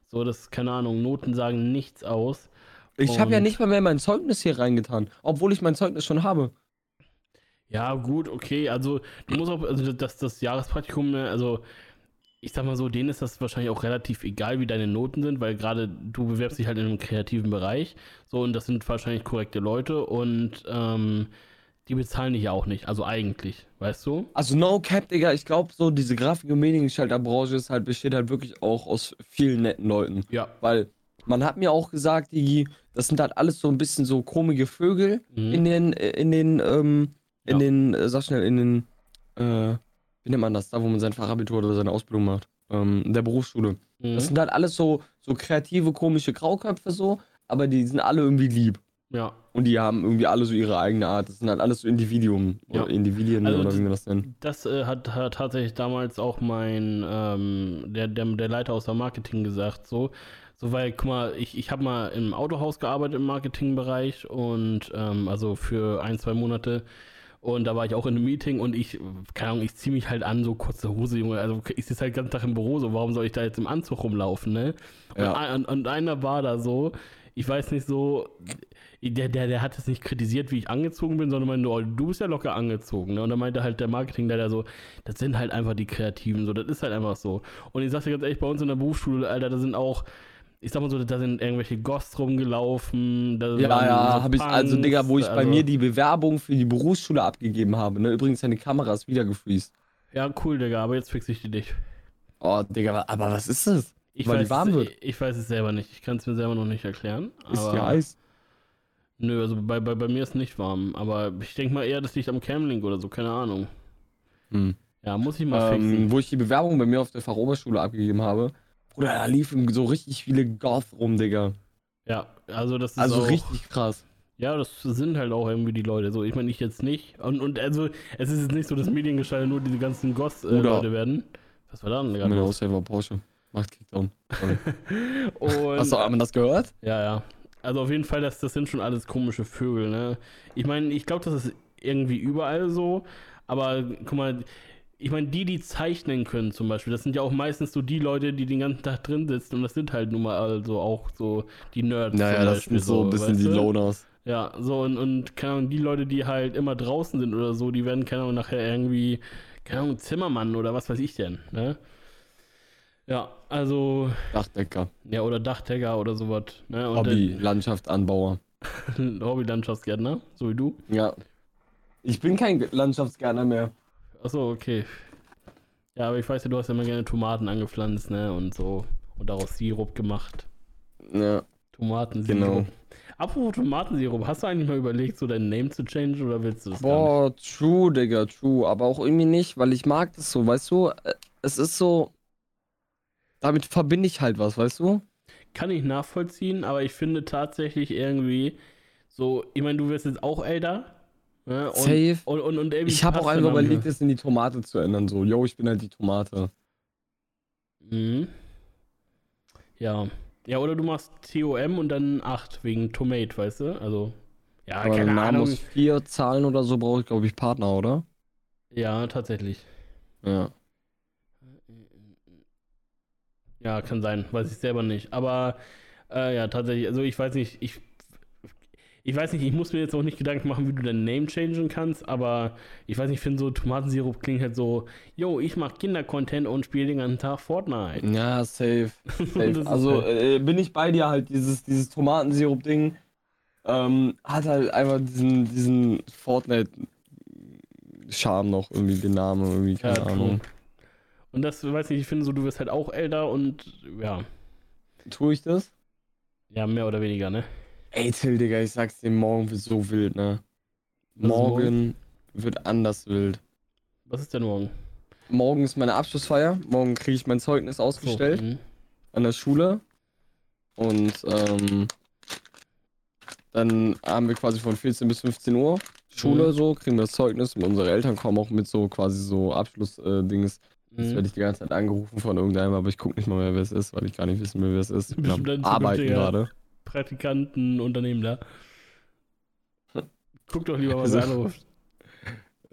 So, das, keine Ahnung, Noten sagen nichts aus. Ich habe ja nicht mal mehr mein Zeugnis hier reingetan, obwohl ich mein Zeugnis schon habe. Ja, gut, okay. Also, du musst auch, also das, das Jahrespraktikum, ne, also ich sag mal so, denen ist das wahrscheinlich auch relativ egal, wie deine Noten sind, weil gerade du bewerbst dich halt in einem kreativen Bereich. So, und das sind wahrscheinlich korrekte Leute und ähm, die bezahlen dich ja auch nicht. Also eigentlich, weißt du? Also no cap, Digga, ich glaube so, diese Grafik- und Mediengestalterbranche ist halt, besteht halt wirklich auch aus vielen netten Leuten. Ja. Weil man hat mir auch gesagt, die, das sind halt alles so ein bisschen so komische Vögel Mhm. in den, äh, in den, ähm, in Ja. den, äh, sag schnell, in den, äh, wie nennt man das, da wo man sein Fachabitur oder seine Ausbildung macht, ähm, in der Berufsschule. Mhm. Das sind halt alles so, so kreative, komische Grauköpfe so, aber die sind alle irgendwie lieb. ja. Und die haben irgendwie alle so ihre eigene Art. Das sind halt alles so Individuen. Ja. Oder Individuen Also oder wie man das nennt. Das äh, hat, hat tatsächlich damals auch mein, ähm, der, der, der Leiter aus der Marketing gesagt, so. So, weil, guck mal, ich, ich habe mal im Autohaus gearbeitet im Marketingbereich und ähm, also für ein, zwei Monate. Und da war ich auch in einem Meeting und ich, keine Ahnung, ich ziehe mich halt an, so kurze Hose, Junge. Also ich sitze halt den ganzen Tag im Büro, so warum soll ich da jetzt im Anzug rumlaufen, ne? Und, Ja. ein, und, einer war da so, ich weiß nicht so, der, der, der hat es nicht kritisiert, wie ich angezogen bin, sondern meinte, oh, du bist ja locker angezogen. Ne? Und dann meinte halt der Marketing, der so, das sind halt einfach die Kreativen, so, das ist halt einfach so. Und ich sag dir ganz ehrlich, bei uns in der Berufsschule, Alter, da sind auch, ich sag mal so, da sind irgendwelche Gosts rumgelaufen. Ja, ja, so habe ich, also Digga, wo ich bei also- mir die Bewerbung für die Berufsschule abgegeben habe, ne? Übrigens, deine Kamera ist wieder gefreezed. Ja, cool, Digga, aber jetzt fixe ich die dich. Oh, Digga, aber was ist das? Ich Weil die weiß, warm es- wird. Ich weiß es selber nicht. Ich kann es mir selber noch nicht erklären. Ist ja Eis. Nö, also bei, bei, bei mir ist nicht warm. Aber ich denke mal eher, das liegt am Camlink oder so, keine Ahnung. Hm. Ja, muss ich mal fixen. Ähm, wo ich die Bewerbung bei mir auf der Fachoberschule abgegeben habe, Bruder, da liefen so richtig viele Goth rum, Digga. Ja, also das ist Also auch, richtig krass. Ja, das sind halt auch irgendwie die Leute. So, ich meine, ich jetzt nicht. Und, und also, es ist jetzt nicht so, dass Mediengestalter nur diese ganzen Bruder. Goss-Leute werden. Was war da denn Meine gerade? Aussage war Porsche. Macht Kickdown. Und, Hast du einmal das gehört? Ja, ja. Also auf jeden Fall, das, das sind schon alles komische Vögel, ne? Ich meine, ich glaube, das ist irgendwie überall so. Aber guck mal, ich meine, die, die zeichnen können zum Beispiel, das sind ja auch meistens so die Leute, die den ganzen Tag drin sitzen. Und das sind halt nun mal also auch so die Nerds. Naja, das sind so ein bisschen die? Loners. Ja, so und, und keine Ahnung, die Leute, die halt immer draußen sind oder so, die werden, keine Ahnung, nachher irgendwie, keine Ahnung, Zimmermann oder was weiß ich denn, ne? Ja, also, Dachdecker. ja, oder Dachdecker oder sowas, ne? Und Hobby, Landschaftsanbauer. äh, Hobby-Landschaftsgärtner, so wie du. Ja. Ich bin kein Landschaftsgärtner mehr. Achso, okay. Ja, aber ich weiß ja, du hast ja immer gerne Tomaten angepflanzt, ne? Und so. Und daraus Sirup gemacht. Ja. Tomatensirup. Genau. Apropos Tomatensirup, hast du eigentlich mal überlegt, so deinen Name zu changen oder willst du gar Boah, true, Digga, true. Aber auch irgendwie nicht, weil ich mag das so, weißt du? Äh, Es ist so. Damit verbinde ich halt was, weißt du? Kann ich nachvollziehen, aber ich finde tatsächlich irgendwie so, ich meine, du wirst jetzt auch älter. Ne? Und, Safe. Und, und, und Ich habe auch einfach überlegt, es in die Tomate zu ändern. So, yo, ich bin halt die Tomate. Mhm. Ja. Ja, oder du machst TOM und dann 8 wegen Tomate, weißt du? Also, ja, Aber keine der Name Ahnung. aus vier Zahlen oder so brauche ich, glaube ich, Partner, oder? Ja, tatsächlich. Ja. Ja, kann sein. Weiß ich selber nicht. Aber äh, ja, tatsächlich, also ich weiß nicht, ich. Ich weiß nicht, ich muss mir jetzt auch nicht Gedanken machen, wie du dein Name changen kannst, aber ich weiß nicht, ich finde so Tomatensirup klingt halt so, yo, ich mache Kindercontent und spiele den ganzen Tag Fortnite. Ja, safe. Safe. Also halt- äh, bin ich bei dir halt, dieses, dieses Tomatensirup-Ding ähm, hat halt einfach diesen, diesen Fortnite-Charme noch, irgendwie den Namen, irgendwie, keine Ja. Ahnung. Und das, weiß nicht, ich finde so, du wirst halt auch älter und ja, Tue ich das? ja, mehr oder weniger, ne? Ey, Till, Digga, ich sag's dir, morgen wird so wild, ne? Ist Morgen wird anders wild. Was ist denn morgen? Morgen ist meine Abschlussfeier. Morgen kriege ich mein Zeugnis ausgestellt mhm. an der Schule. Und ähm, dann haben wir quasi von 14 bis 15 Uhr Schule Mhm. so, kriegen wir das Zeugnis und unsere Eltern kommen auch mit so quasi so Abschluss-Dings. Jetzt Mhm. werde ich die ganze Zeit angerufen von irgendeinem, aber ich gucke nicht mal mehr, wer es ist, weil ich gar nicht wissen will, wer es ist. Ich bin am Arbeiten gerade. Praktikanten, Unternehmen da. Guck doch lieber, was er anruft.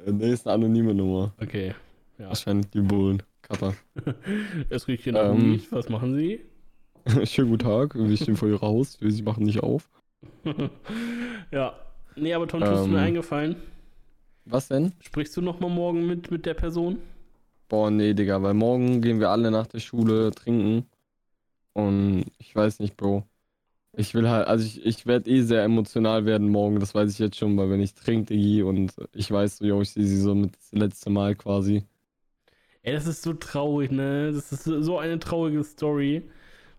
Nee, ist eine anonyme Nummer. Okay. Ja. Wahrscheinlich die Bullen. Kappa. Es riecht hier nach Ähm. Weed. Was machen Sie? Schönen guten Tag. Wir stehen vor Ihrer Haustür. Sie machen nicht auf. ja. Nee, aber Tom, tust du mir Ähm. eingefallen? Was denn? Sprichst du noch mal morgen mit, mit der Person? Boah, nee, Digga, weil morgen gehen wir alle nach der Schule trinken. Und ich weiß nicht, Bro. Ich will halt, also ich, ich werde eh sehr emotional werden morgen, das weiß ich jetzt schon, weil wenn ich trinke, Diggi, und ich weiß so, yo, ich sehe sie so mit das letzte Mal quasi. Ey, das ist so traurig, ne? Das ist so so eine traurige Story.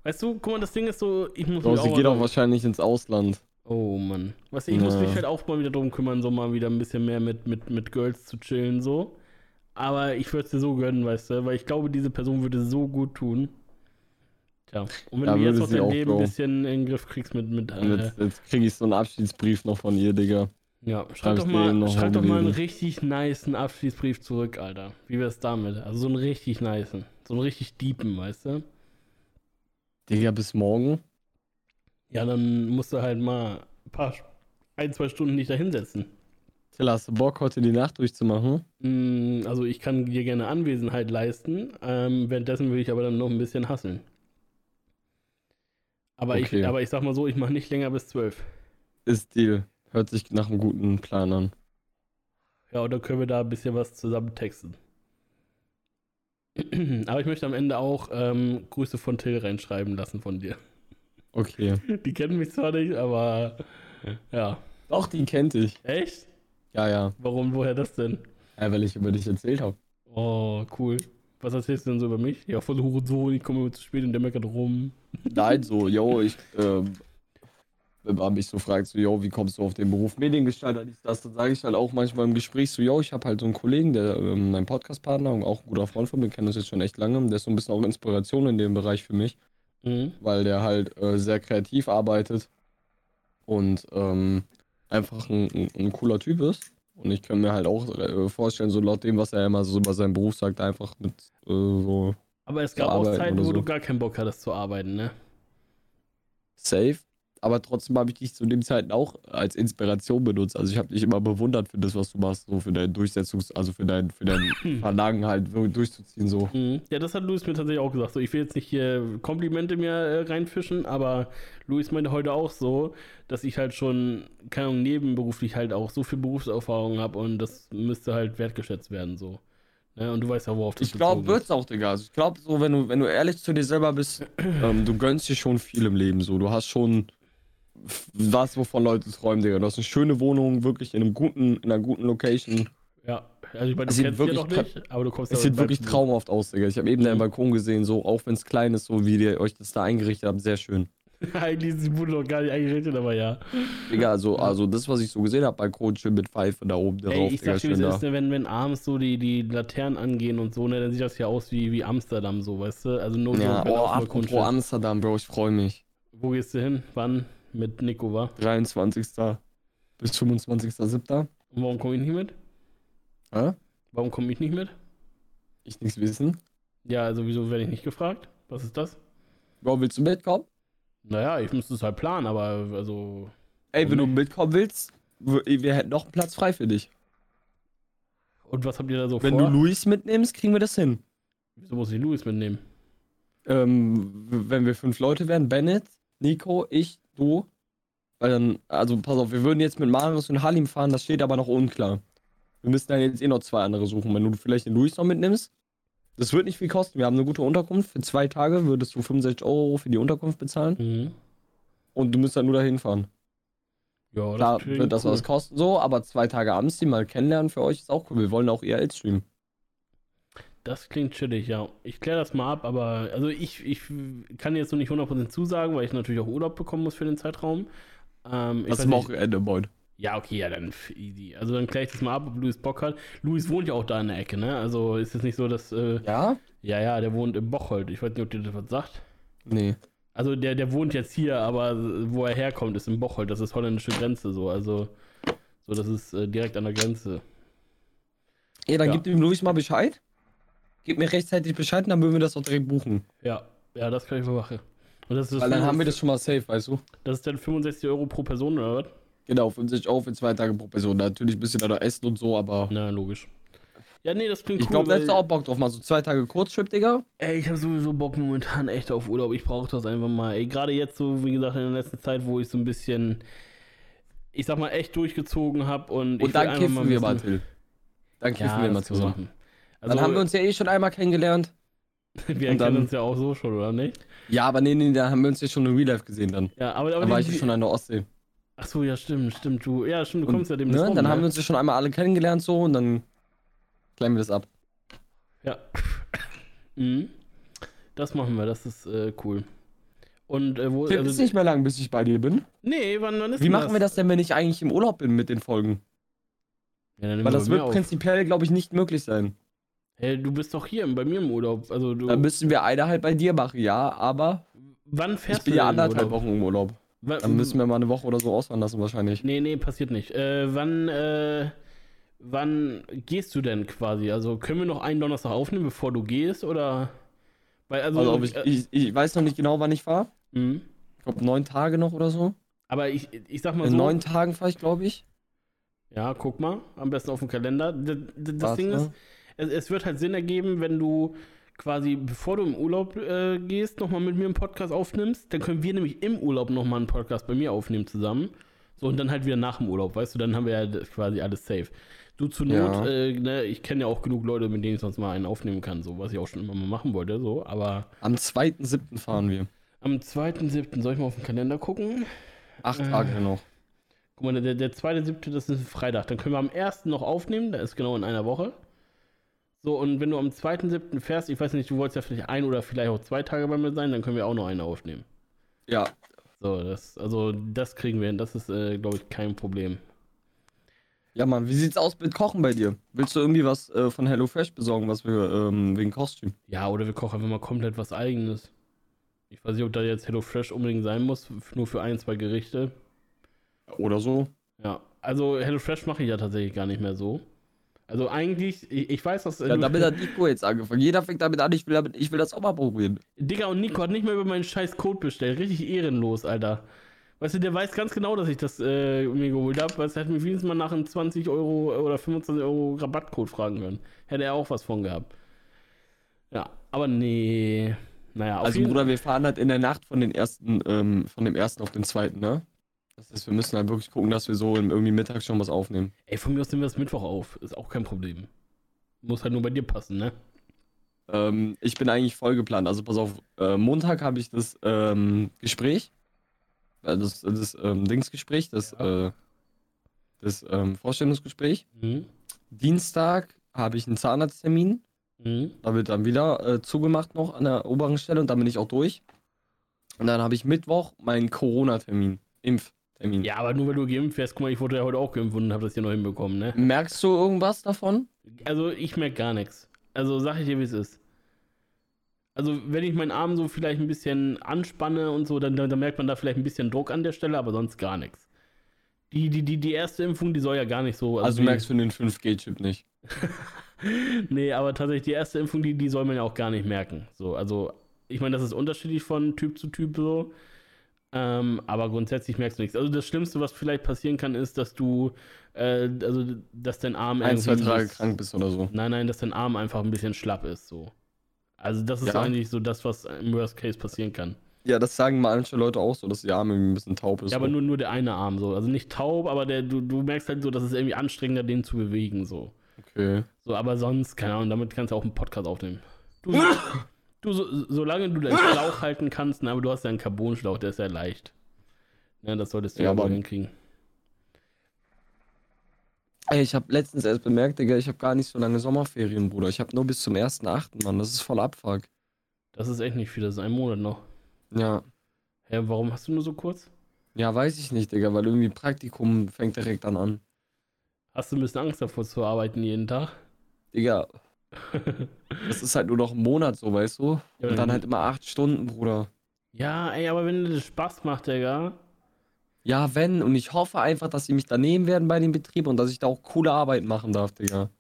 Weißt du, guck mal, das Ding ist so, ich muss Bro, mich sie auch geht auch wahrscheinlich ins Ausland. Oh Mann. Weißt du, ich muss Ja. mich halt auch mal wieder drum kümmern, so mal wieder ein bisschen mehr mit, mit, mit Girls zu chillen, so. Aber ich würde es dir so gönnen, weißt du, weil ich glaube, diese Person würde so gut tun. Tja, und wenn Ja, du jetzt noch dein auch, Leben ein bisschen in den Griff kriegst mit, mit äh, jetzt, jetzt kriege ich so einen Abschiedsbrief noch von ihr, Digga. ja, schreib doch mal, schreib doch mal einen richtig niceen Abschiedsbrief zurück, Alter. Wie wär's damit? Also so einen richtig niceen. So einen richtig deepen, weißt du? Digga, bis morgen. Ja, dann musst du halt mal ein paar, ein, zwei Stunden dich da hinsetzen. Till, hast du Bock, heute die Nacht durchzumachen? Mm, Also ich kann dir gerne Anwesenheit leisten. Ähm, währenddessen würde ich aber dann noch ein bisschen hasseln. Aber, Okay. ich, aber ich sag mal so, ich mache nicht länger bis 12. Ist Deal. Hört sich nach einem guten Plan an. Ja, dann können wir da ein bisschen was zusammen texten. Aber ich möchte am Ende auch ähm, Grüße von Till reinschreiben lassen von dir. Okay. Die kennen mich zwar nicht, aber ja. Doch, die kennt ich. Echt? Ja, ja. Warum, woher das denn? Ja, weil ich über dich erzählt habe. Oh, cool. Was erzählst du denn so über mich? Ja, voll Hurensohn, ich komme immer zu spät und der meckert rum. Nein, so, yo, ich, ähm, wenn man mich so fragt, so, yo, wie kommst du auf den Beruf Mediengestalter, dies, das, dann sage ich halt auch manchmal im Gespräch so, yo, ich habe halt so einen Kollegen, der, ähm, mein Podcast-Partner und auch ein guter Freund von mir, kennen uns jetzt schon echt lange, der ist so ein bisschen auch Inspiration in dem Bereich für mich, Mhm. weil der halt äh, sehr kreativ arbeitet und ähm, einfach ein, ein, ein cooler Typ ist. Und ich kann mir halt auch äh, vorstellen, so laut dem, was er immer so über seinen Beruf sagt, einfach mit äh, so Aber es gab auch Zeiten, wo so. du gar keinen Bock hattest zu arbeiten, ne? safe. Aber trotzdem habe ich dich zu den Zeiten auch als Inspiration benutzt. Also ich habe dich immer bewundert für das, was du machst, so für dein Durchsetzungs-, also für dein, für dein Verlangen halt wirklich durchzuziehen, so. Mhm. Ja, das hat Luis mir tatsächlich auch gesagt. So, ich will jetzt nicht hier Komplimente mir äh, reinfischen, aber Luis meinte heute auch so, dass ich halt schon, keine Ahnung, nebenberuflich halt auch so viel Berufserfahrung habe und das müsste halt wertgeschätzt werden, so. Ne? Und du weißt ja, worauf das Ich glaube, wird's auch, Digga. Also ich glaube, so, wenn du, wenn du ehrlich zu dir selber bist, ähm, du gönnst dir schon viel im Leben, so. Du hast schon was, wovon Leute träumen, Digga. Du hast eine schöne Wohnung, wirklich in einem guten, in einer guten Location. Ja, also ich meine, du sieht kennst wirklich noch nicht, aber du kommst Es sieht wirklich traumhaft aus, Digga. Ich habe eben deinen Mhm. Balkon gesehen, so, auch wenn es klein ist, so wie ihr euch das da eingerichtet habt, sehr schön. Eigentlich ist die Bude noch gar nicht eingerichtet, aber ja. Digga, also, also das, was ich so gesehen habe, Balkon schön mit Pfeife da oben drauf, Ey, ich Digga, sag dir, wie es ist, ne, wenn, wenn abends so die, die Laternen angehen und so, ne, dann sieht das ja aus wie, wie Amsterdam, so, weißt du? Also nur Ja, oh, apropos. Amsterdam, Bro, ich freue mich. Wo gehst du hin? Wann? Mit Nico, wa? 23. bis 25.07. Und warum komme ich nicht mit? Hä? Warum komme ich nicht mit? Ich nichts wissen. Ja, also wieso werde ich nicht gefragt? Was ist das? Bro, willst du mitkommen? Naja, ich müsste es halt planen, aber also. Ey, wenn du Warum mitkommen willst, wir hätten noch einen Platz frei für dich. Und was habt ihr da so Wenn vor? du Luis mitnimmst, kriegen wir das hin. wieso muss ich Louis mitnehmen? Ähm, wenn wir fünf Leute wären, Bennett, Nico, ich, du. Weil dann, also pass auf, wir würden jetzt mit Marius und Halim fahren, das steht aber noch unklar. Wir müssen dann jetzt eh noch zwei andere suchen. Wenn du vielleicht den Luis noch mitnimmst, das wird nicht viel kosten. Wir haben eine gute Unterkunft. Für zwei Tage würdest du 65 Euro für die Unterkunft bezahlen Mhm. und du müsst dann nur dahin fahren. Ja, Klar klingt wird das cool. was kosten, so, aber zwei Tage Amsti mal kennenlernen für euch ist auch cool. Wir wollen auch IRL streamen. Das klingt chillig, ja. Ich kläre das mal ab, aber also ich, ich kann jetzt noch nicht 100% zusagen, weil ich natürlich auch Urlaub bekommen muss für den Zeitraum. Ähm, Das ist nicht- Wochenende, Boyd. Ja, okay, ja, dann easy. Also dann kläre ich das mal ab, ob Luis Bock hat. Luis wohnt ja auch da in der Ecke, ne? Also ist es nicht so, dass. Äh, Ja? ja, ja, der wohnt im Bocholt. Ich weiß nicht, ob dir das was sagt. Nee. Also der, der wohnt jetzt hier, aber wo er herkommt, ist im Bocholt. Das ist holländische Grenze so. Also, so, das ist äh, direkt an der Grenze. Ja, dann Ja. gib dem Luis mal Bescheid. Gib mir rechtzeitig Bescheid, dann würden wir das auch direkt buchen. Ja, ja, das kann ich mal machen. Und das ist, Weil dann haben wir das schon mal safe, weißt du? das ist dann 65 Euro pro Person oder was? Genau, 50 Euro für zwei Tage pro Person. Natürlich ein bisschen da noch essen und so, aber. Na, logisch. Ja, nee, das klingt Ich cool. glaube, da hättest du auch Bock drauf. Mal so zwei Tage Kurztrip, Digga. Ey, ich habe sowieso Bock momentan echt auf Urlaub. Ich brauche das einfach mal. Ey, gerade jetzt so, wie gesagt, in der letzten Zeit, wo ich so ein bisschen, ich sag mal, echt durchgezogen habe und, ich Und will dann kiffen wir ein mal, Till. Dann kiffen Ja, wir mal wir zusammen. Also, dann haben wir uns ja eh schon einmal kennengelernt. wir und kennen uns ja auch so schon, oder nicht? Ja, aber nee, nee, da haben wir uns ja schon in Real Life gesehen dann. Ja, aber, aber Da war die- ich ja schon an der Ostsee. Ach so, ja, stimmt, stimmt. Du, ja, stimmt, du Und, kommst ja dem ne, dann haben wir uns ja schon einmal alle kennengelernt so und dann klären wir das ab. Ja. mhm. Das machen wir, das ist äh, cool. Und äh, wo. Till, also- ist nicht mehr lang, bis ich bei dir bin. nee, wann, wann ist Wie machen wir das denn, wenn ich eigentlich im Urlaub bin mit den Folgen? Ja, Weil das wird auf. prinzipiell, glaube ich, nicht möglich sein. Hey, du bist doch hier bei mir im Urlaub. Also du. Dann müssen wir eine halt bei dir machen, ja, aber wann ich fährst bin du ja in anderthalb Urlaub? Wochen im Urlaub. Wann, Dann müssen wir mal eine Woche oder so ausfahren lassen wahrscheinlich. Nee, nee, passiert nicht. Äh, wann, äh, wann gehst du denn quasi? Also können wir noch einen Donnerstag aufnehmen, bevor du gehst, oder? Weil, also, Also ich, äh, ich, ich weiß noch nicht genau, wann ich fahre. mhm. Ich glaube neun Tage noch oder so. aber ich, ich sag mal In so. neun Tagen fahre ich, glaube ich. Ja, guck mal, am besten auf dem Kalender. D das. Ding ist, es, es wird halt Sinn ergeben, wenn du quasi, bevor du im Urlaub äh, gehst, nochmal mit mir einen Podcast aufnimmst. Dann können wir nämlich im Urlaub nochmal einen Podcast bei mir aufnehmen zusammen. So, und dann halt wieder nach dem Urlaub, weißt du, dann haben wir ja quasi alles safe. Du zur Not, Ja. äh, ne, ich kenne ja auch genug Leute, mit denen ich sonst mal einen aufnehmen kann, so, was ich auch schon immer mal machen wollte, so, aber Am 2.7. fahren wir. am 2.7. soll ich mal auf den Kalender gucken? Acht Äh. Tage noch. Guck mal, der, der 2.7., das ist ein Freitag. Dann können wir am 1. noch aufnehmen, da ist genau in einer Woche. So, und wenn du am 2.7. fährst, ich weiß nicht, du wolltest ja vielleicht ein oder vielleicht auch zwei Tage bei mir sein, dann können wir auch noch eine aufnehmen. Ja, So, das, also das kriegen wir hin, das ist, äh, glaube ich, kein Problem. Ja, Mann, wie sieht's aus mit Kochen bei dir? Willst du irgendwie was äh, von HelloFresh besorgen, was wir ähm, wegen Kostüm? Ja, oder wir kochen einfach mal komplett was Eigenes. Ich weiß nicht, ob da jetzt HelloFresh unbedingt sein muss, nur für ein, zwei Gerichte. Oder so? Ja, also HelloFresh mache ich ja tatsächlich gar nicht mehr so. Also eigentlich, ich, ich weiß, dass. äh, Ja, damit hat Nico jetzt angefangen. Jeder fängt damit an, ich will, damit, ich will das auch mal probieren. Digga, und Nico hat nicht mehr über meinen scheiß Code bestellt. Richtig ehrenlos, Alter. Weißt du, der weiß ganz genau, dass ich das äh, mir geholt habe. Weißt du, er hätte mich wenigstens mal nach einem 20 Euro oder 25 Euro Rabattcode fragen können. Hätte er auch was von gehabt. Ja, aber nee. Naja, Also, Bruder, wir fahren halt in der Nacht von den ersten, ähm, von dem ersten auf den zweiten, ne? Das heißt, wir müssen halt wirklich gucken, dass wir so irgendwie mittags schon was aufnehmen. Ey, von mir aus nehmen wir das Mittwoch auf. Ist auch kein Problem. Muss halt nur bei dir passen, ne? Ähm, ich bin eigentlich voll geplant. Also pass auf, äh, Montag habe ich das ähm, Gespräch. Äh, das das ähm, Dingsgespräch, das, äh, das ähm, Vorstellungsgespräch. Mhm. Dienstag habe ich einen Zahnarzttermin. Mhm. Da wird dann wieder äh, zugemacht noch an der oberen Stelle und dann bin ich auch durch. Und dann habe ich Mittwoch meinen Corona-Termin, Impftermin. Ja, aber nur weil du geimpft wärst, guck mal, ich wurde ja heute auch geimpft und habe das hier noch hinbekommen, ne? Merkst du irgendwas davon? Also ich merke gar nichts. Also sag ich dir, wie es ist. Also wenn ich meinen Arm so vielleicht ein bisschen anspanne und so, dann, dann, dann merkt man da vielleicht ein bisschen Druck an der Stelle, aber sonst gar nichts. Die, die, die, die erste Impfung, die soll ja gar nicht so. Also, du die- merkst für den 5G-Chip nicht. nee, aber tatsächlich die erste Impfung, die, die soll man ja auch gar nicht merken. So, also ich meine, das ist unterschiedlich von Typ zu Typ so. Ähm, aber grundsätzlich merkst du nichts. Also das Schlimmste, was vielleicht passieren kann, ist, dass du, äh, also dass dein Arm Ein, zwei Tage krank bist oder so. Nein, nein, dass dein Arm einfach ein bisschen schlapp ist, so. Also das ist Ja. eigentlich so das, was im Worst Case passieren kann. Ja, das sagen manche Leute auch so, dass die Arme irgendwie ein bisschen taub ist. Ja, aber so. nur, nur der eine Arm so. Also nicht taub, aber der, du, du merkst halt so, dass es irgendwie anstrengender, den zu bewegen, so. Okay. So, aber sonst, keine Ahnung, damit kannst du auch einen Podcast aufnehmen. Du, du so, solange du deinen Schlauch halten kannst, ne, aber du hast ja einen Carbonschlauch, der ist ja leicht. Ne, das solltest du Ja, ja, aber aber- hinkriegen. Ey, ich habe letztens erst bemerkt, Digga, ich habe gar nicht so lange Sommerferien, Bruder. Ich habe nur bis zum 1.8., Mann. Das ist voll Abfuck. Das ist echt nicht viel, das ist ein Monat noch. Ja. Hä, warum hast du nur so kurz? Ja, weiß ich nicht, Digga, weil irgendwie Praktikum fängt direkt dann an. Hast du ein bisschen Angst davor zu arbeiten jeden Tag? Digga, das ist halt nur noch ein Monat so, weißt du? Ja, Und dann halt immer acht Stunden, Bruder. Ja, ey, aber wenn das Spaß macht, Digga. Ja, wenn. Und ich hoffe einfach, dass sie mich da nehmen werden bei dem Betrieb und dass ich da auch coole Arbeit machen darf, Digga.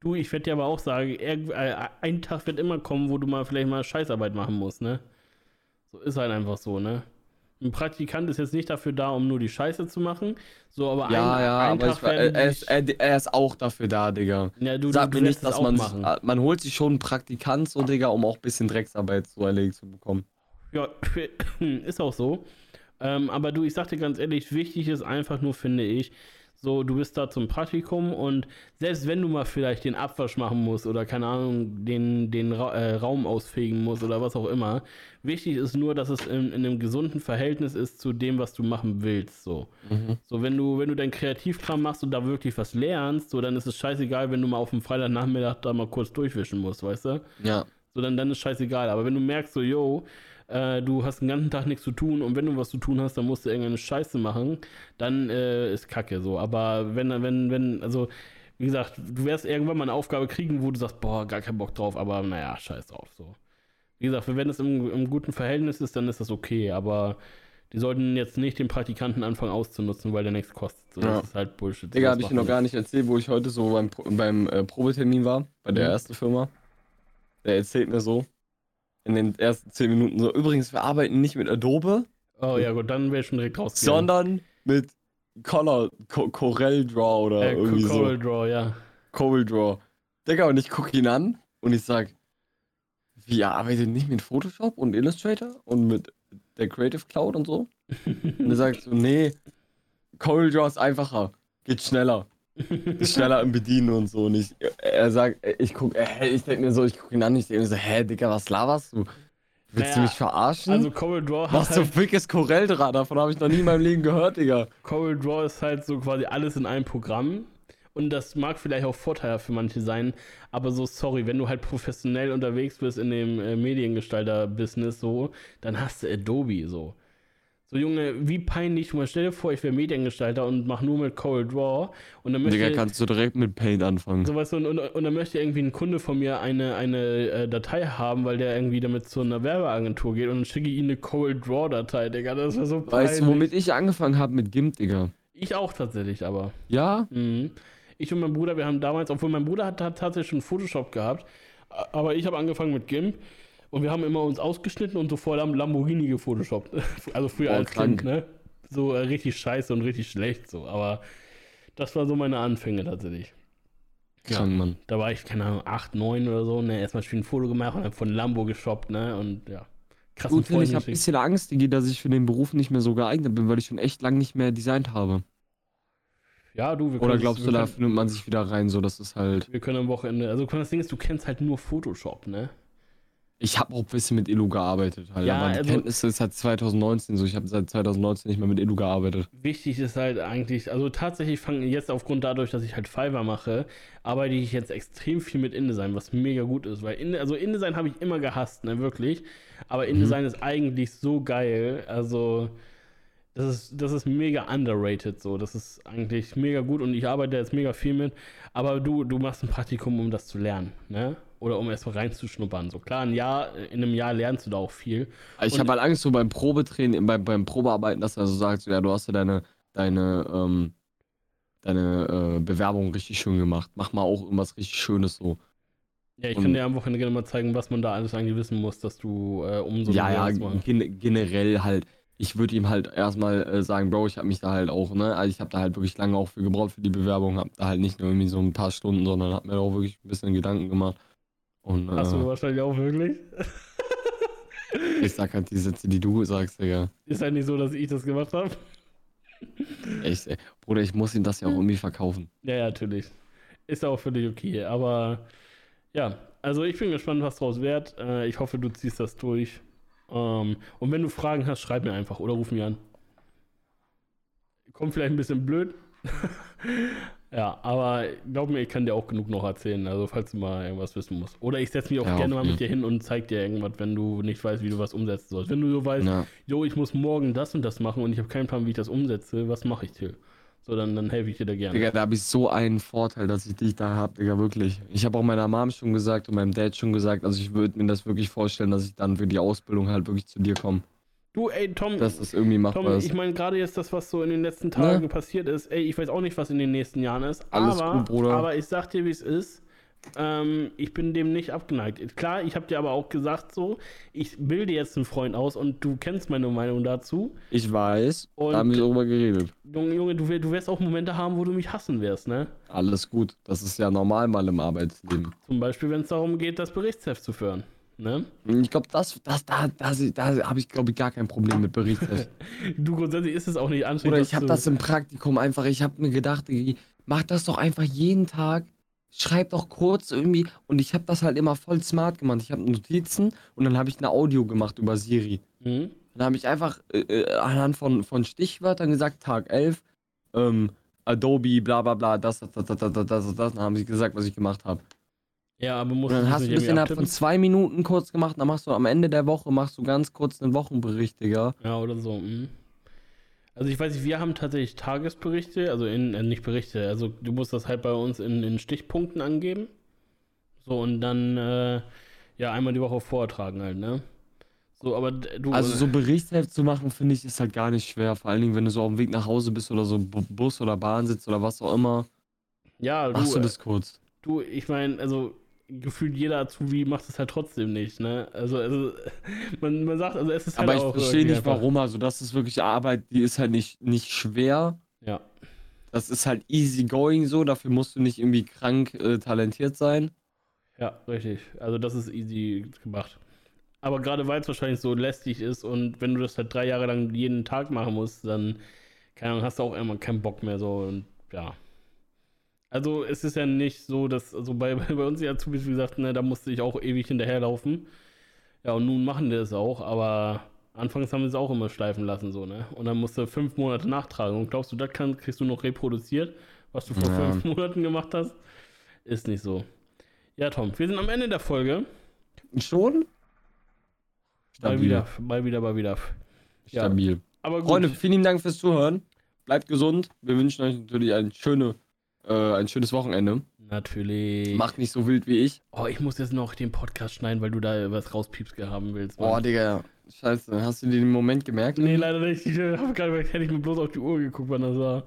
Du, ich werde dir aber auch sagen, äh, ein Tag wird immer kommen, wo du mal vielleicht mal Scheißarbeit machen musst, ne? So ist halt einfach so, ne? Ein Praktikant ist jetzt nicht dafür da, um nur die Scheiße zu machen. So, aber Ja, ein, ja, ein aber Tag war- er, ist, er, er ist auch dafür da, Digga. ja, du, Sag du, mir nicht, dass man, machen. sich- man holt sich schon einen Praktikant so, Digga, um auch ein bisschen Drecksarbeit so erledigt zu bekommen. Ja, ist auch so. Ähm, aber du, ich sag dir ganz ehrlich, wichtig ist einfach nur, finde ich, so, du bist da zum Praktikum und selbst wenn du mal vielleicht den Abwasch machen musst oder keine Ahnung, den, den Ra äh, Raum ausfegen musst oder was auch immer, wichtig ist nur, dass es in, in einem gesunden Verhältnis ist zu dem, was du machen willst, so. Mhm. So, wenn du, wenn du dein Kreativkram machst und da wirklich was lernst, so, dann ist es scheißegal, wenn du mal auf dem Freitagnachmittag da mal kurz durchwischen musst, weißt du? Ja. So, dann, dann ist scheißegal. Aber wenn du merkst, so, yo, äh, du hast den ganzen Tag nichts zu tun und wenn du was zu tun hast, dann musst du irgendeine Scheiße machen, dann äh, ist Kacke so. Aber wenn, wenn, wenn, also, wie gesagt, du wirst irgendwann mal eine Aufgabe kriegen, wo du sagst, boah, gar keinen Bock drauf, aber naja, scheiß drauf. So. Wie gesagt, wenn es im, im guten Verhältnis ist, dann ist das okay, aber die sollten jetzt nicht den Praktikanten anfangen auszunutzen, weil der nichts kostet. So, Ja. Das ist halt Bullshit. Digga, habe ich dir noch gar nicht erzählt, wo ich heute so beim, beim äh, Probetermin war, bei der Mhm. ersten Firma. Der erzählt mir so, in den ersten zehn Minuten so, übrigens, wir arbeiten nicht mit Adobe, Oh ja, gut, dann wäre ich schon direkt raus. sondern mit Color, Co Corel Draw oder äh, irgendwie Coral so. Draw, ja. Corel Draw. Digga, und ich gucke ihn an und ich sag, Wie, ihr arbeitet nicht mit Photoshop und Illustrator und mit der Creative Cloud und so? Und er sagt so, nee, CorelDRAW ist einfacher, geht schneller. Ist schneller im Bedienen und so. Und ich, er sagt, ich guck, äh, ich denke mir so, ich gucke ihn an, ich denke mir so, hä, Digga, was laberst du? Willst du Naja, mich verarschen? Also CorelDRAW hat was so halt, dickes Corel-Draht, davon habe ich noch nie in meinem Leben gehört, Digga. CorelDRAW ist halt so quasi alles in einem Programm. Und das mag vielleicht auch Vorteil für manche sein, aber so, sorry, wenn du halt professionell unterwegs bist in dem äh, Mediengestalter-Business so, dann hast du Adobe so. So, Junge, wie peinlich, mal, stell dir vor, ich wäre Mediengestalter und mach nur mit CorelDRAW und dann möchte Digga, kannst du direkt mit Paint anfangen. So weißt du, und, und, und dann möchte irgendwie ein Kunde von mir eine, eine äh, Datei haben, weil der irgendwie damit zu einer Werbeagentur geht und dann schicke ich ihm eine Cold Draw Datei, Digga. Das wäre so peinlich. Weißt du, womit ich angefangen habe? Mit GIMP, Digga. Ich auch tatsächlich, aber. Ja? Mhm. Ich und mein Bruder, wir haben damals, obwohl mein Bruder hat, hat tatsächlich schon Photoshop gehabt, aber ich habe angefangen mit GIMP und wir haben immer uns ausgeschnitten und so vor Lam Lamborghini gefotoshoppt. Also früher Boah, als krank. Kind, ne? So äh, richtig scheiße und richtig schlecht so, aber das war so meine Anfänge tatsächlich. Krank, Mann. Da war ich, keine Ahnung, 8, 9 oder so, ne, erstmal schön ein Foto gemacht und dann von Lambo geshoppt, ne, und ja. Krass, Gut, ich habe ein bisschen Angst, Digi, dass ich für den Beruf nicht mehr so geeignet bin, weil ich schon echt lang nicht mehr designt habe. Ja, du, wir Oder können- glaubst wir du, da findet man sich wieder rein, so dass es halt. Wir können am Wochenende, also das Ding ist, du kennst halt nur Photoshop, ne? Ich habe auch ein bisschen mit Elu gearbeitet, halt. Ja, aber die also- Kenntnisse ist halt 2019 so. Ich habe seit 2019 nicht mehr mit Elu gearbeitet. Wichtig ist halt eigentlich, also tatsächlich fange jetzt aufgrund dadurch, dass ich halt Fiverr mache, arbeite ich jetzt extrem viel mit InDesign, was mega gut ist, weil in, also InDesign habe ich immer gehasst, ne, wirklich. Aber Mhm. InDesign ist eigentlich so geil, also das ist, das ist mega underrated so. Das ist eigentlich mega gut und ich arbeite jetzt mega viel mit. Aber du, du machst ein Praktikum, um das zu lernen, ne? Oder um erstmal reinzuschnuppern. So klar, ein Jahr, in einem Jahr lernst du da auch viel. Ich habe halt Angst, so beim Probetraining, beim, beim Probearbeiten, dass er so sagt, ja, du hast ja deine, deine, ähm, deine äh, Bewerbung richtig schön gemacht. Mach mal auch irgendwas richtig Schönes so. Ja, ich Und- kann dir am Wochenende gerne mal zeigen, was man da alles eigentlich wissen muss, dass du äh, umso ja, ja, gen generell halt. Ich würde ihm halt erstmal äh, sagen, Bro, ich habe mich da halt auch, ne, also ich habe da halt wirklich lange auch für gebraucht für die Bewerbung, habe da halt nicht nur irgendwie so ein paar Stunden, sondern habe mir auch wirklich ein bisschen Gedanken gemacht. Und Hast du äh, wahrscheinlich auch wirklich? ich sag halt die Sätze, die du sagst, Digga. Ist halt nicht so, dass ich das gemacht habe. Echt, ey. Bruder, ich muss ihm das ja auch irgendwie verkaufen. Ja, ja, natürlich. Ist auch völlig okay. Aber ja, also ich bin gespannt, was draus wird. Äh, ich hoffe, du ziehst das durch. Ähm, und wenn du Fragen hast, schreib mir einfach oder ruf mich an. Kommt vielleicht ein bisschen blöd. ja, aber glaub mir, ich kann dir auch genug noch erzählen. Also, falls du mal irgendwas wissen musst. Oder ich setze mich auch Ja, gerne mal mit dir hin und zeig dir irgendwas, wenn du nicht weißt, wie du was umsetzen sollst. Wenn du so weißt, Ja. jo, ich muss morgen das und das machen und ich habe keinen Plan, wie ich das umsetze, was mache ich, Till? So, dann, dann helfe ich dir da gerne. Digga, da habe ich so einen Vorteil, dass ich dich da habe, Digga, wirklich. Ich habe auch meiner Mom schon gesagt und meinem Dad schon gesagt, also ich würde mir das wirklich vorstellen, dass ich dann für die Ausbildung halt wirklich zu dir komme. Du, ey, Tom, das irgendwie machbar Tom, ist. ich meine, gerade jetzt das, was so in den letzten Tagen passiert ist, ey, ich weiß auch nicht, was in den nächsten Jahren ist. Alles aber, gut, Bruder. aber ich sag dir, wie es ist. Ähm, ich bin dem nicht abgeneigt. Klar, ich habe dir aber auch gesagt, so, ich bilde jetzt einen Freund aus und du kennst meine Meinung dazu. Ich weiß, Und- da haben wir darüber geredet. Junge, Junge, du, du wirst auch Momente haben, wo du mich hassen wirst, ne? Alles gut. Das ist ja normal mal im Arbeitsleben. Zum Beispiel, wenn es darum geht, das Berichtsheft zu führen. Ne? Ich glaube, das, das, da, das, da habe ich, glaube ich, gar kein Problem mit berichtet. du grundsätzlich ist es auch nicht anstrengend. Oder ich habe das im Praktikum einfach, ich habe mir gedacht, mach das doch einfach jeden Tag, schreib doch kurz irgendwie. Und ich habe das halt immer voll smart gemacht. Ich habe Notizen und dann habe ich eine Audio gemacht über Siri. Mhm. Dann habe ich einfach äh, äh, anhand von, von Stichwörtern gesagt, Tag 11, ähm, Adobe, bla bla bla, das, das, das, das, das, das, das. Dann haben sie gesagt, was ich gemacht habe. Ja, aber Und musst dann es hast du das innerhalb von zwei Minuten kurz gemacht. Dann machst du am Ende der Woche, machst du ganz kurz einen Wochenbericht, Digga. Ja, oder so. mhm. Also ich weiß nicht, wir haben tatsächlich Tagesberichte, also in, äh, nicht Berichte, also du musst das halt bei uns in, in Stichpunkten angeben. So, und dann, äh, ja, einmal die Woche vortragen halt, ne? So, aber du. Also so Berichtsheft zu machen, finde ich, ist halt gar nicht schwer. Vor allen Dingen, wenn du so auf dem Weg nach Hause bist oder so Bu- Bus oder Bahn sitzt oder was auch immer. ja, du, Machst du äh, das kurz. du ich meine, also gefühlt jeder Azubi macht es halt trotzdem nicht, ne? Also, also man, man sagt, also es ist halt Aber ich verstehe nicht, einfach- warum. Also das ist wirklich Arbeit, die ist halt nicht, nicht schwer. Ja. Das ist halt easy going so. Dafür musst du nicht irgendwie krank äh, talentiert sein. Ja, richtig. Also das ist easy gemacht. Aber gerade weil es wahrscheinlich so lästig ist und wenn du das halt drei Jahre lang jeden Tag machen musst, dann keine Ahnung, hast du auch irgendwann keinen Bock mehr so und ja. Also es ist ja nicht so, dass, also bei, bei uns ja Azubis, wie gesagt, ne, da musste ich auch ewig hinterherlaufen. Ja, und nun machen die es auch, aber anfangs haben wir es auch immer schleifen lassen, so, ne? Und dann musst du fünf Monate nachtragen. Und glaubst du, das kann, kriegst du noch reproduziert, was du vor Ja. fünf Monaten gemacht hast? Ist nicht so. Ja, Tom, wir sind am Ende der Folge. Schon? Mal wieder, mal wieder, mal wieder. Ja. Stabil. Aber gut. Freunde, vielen Dank fürs Zuhören. Bleibt gesund. Wir wünschen euch natürlich ein, schöne, äh, ein schönes Wochenende. Natürlich. Macht nicht so wild wie ich. Oh, ich muss jetzt noch den Podcast schneiden, weil du da was rauspiepst haben willst. Mann. Boah, Digga. Scheiße. Hast du den Moment gemerkt? Nee, leider nicht. Ich habe gerade hätte ich mir bloß auf die Uhr geguckt, wann das war.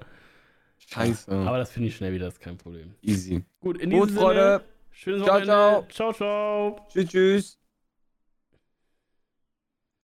Scheiße. Aber das finde ich schnell wieder, ist kein Problem. Easy. Gut, in Gut, diesem Freunde. Sinne, schönes Ciao, Wochenende. Ciao, ciao. Tschüss, tschüss.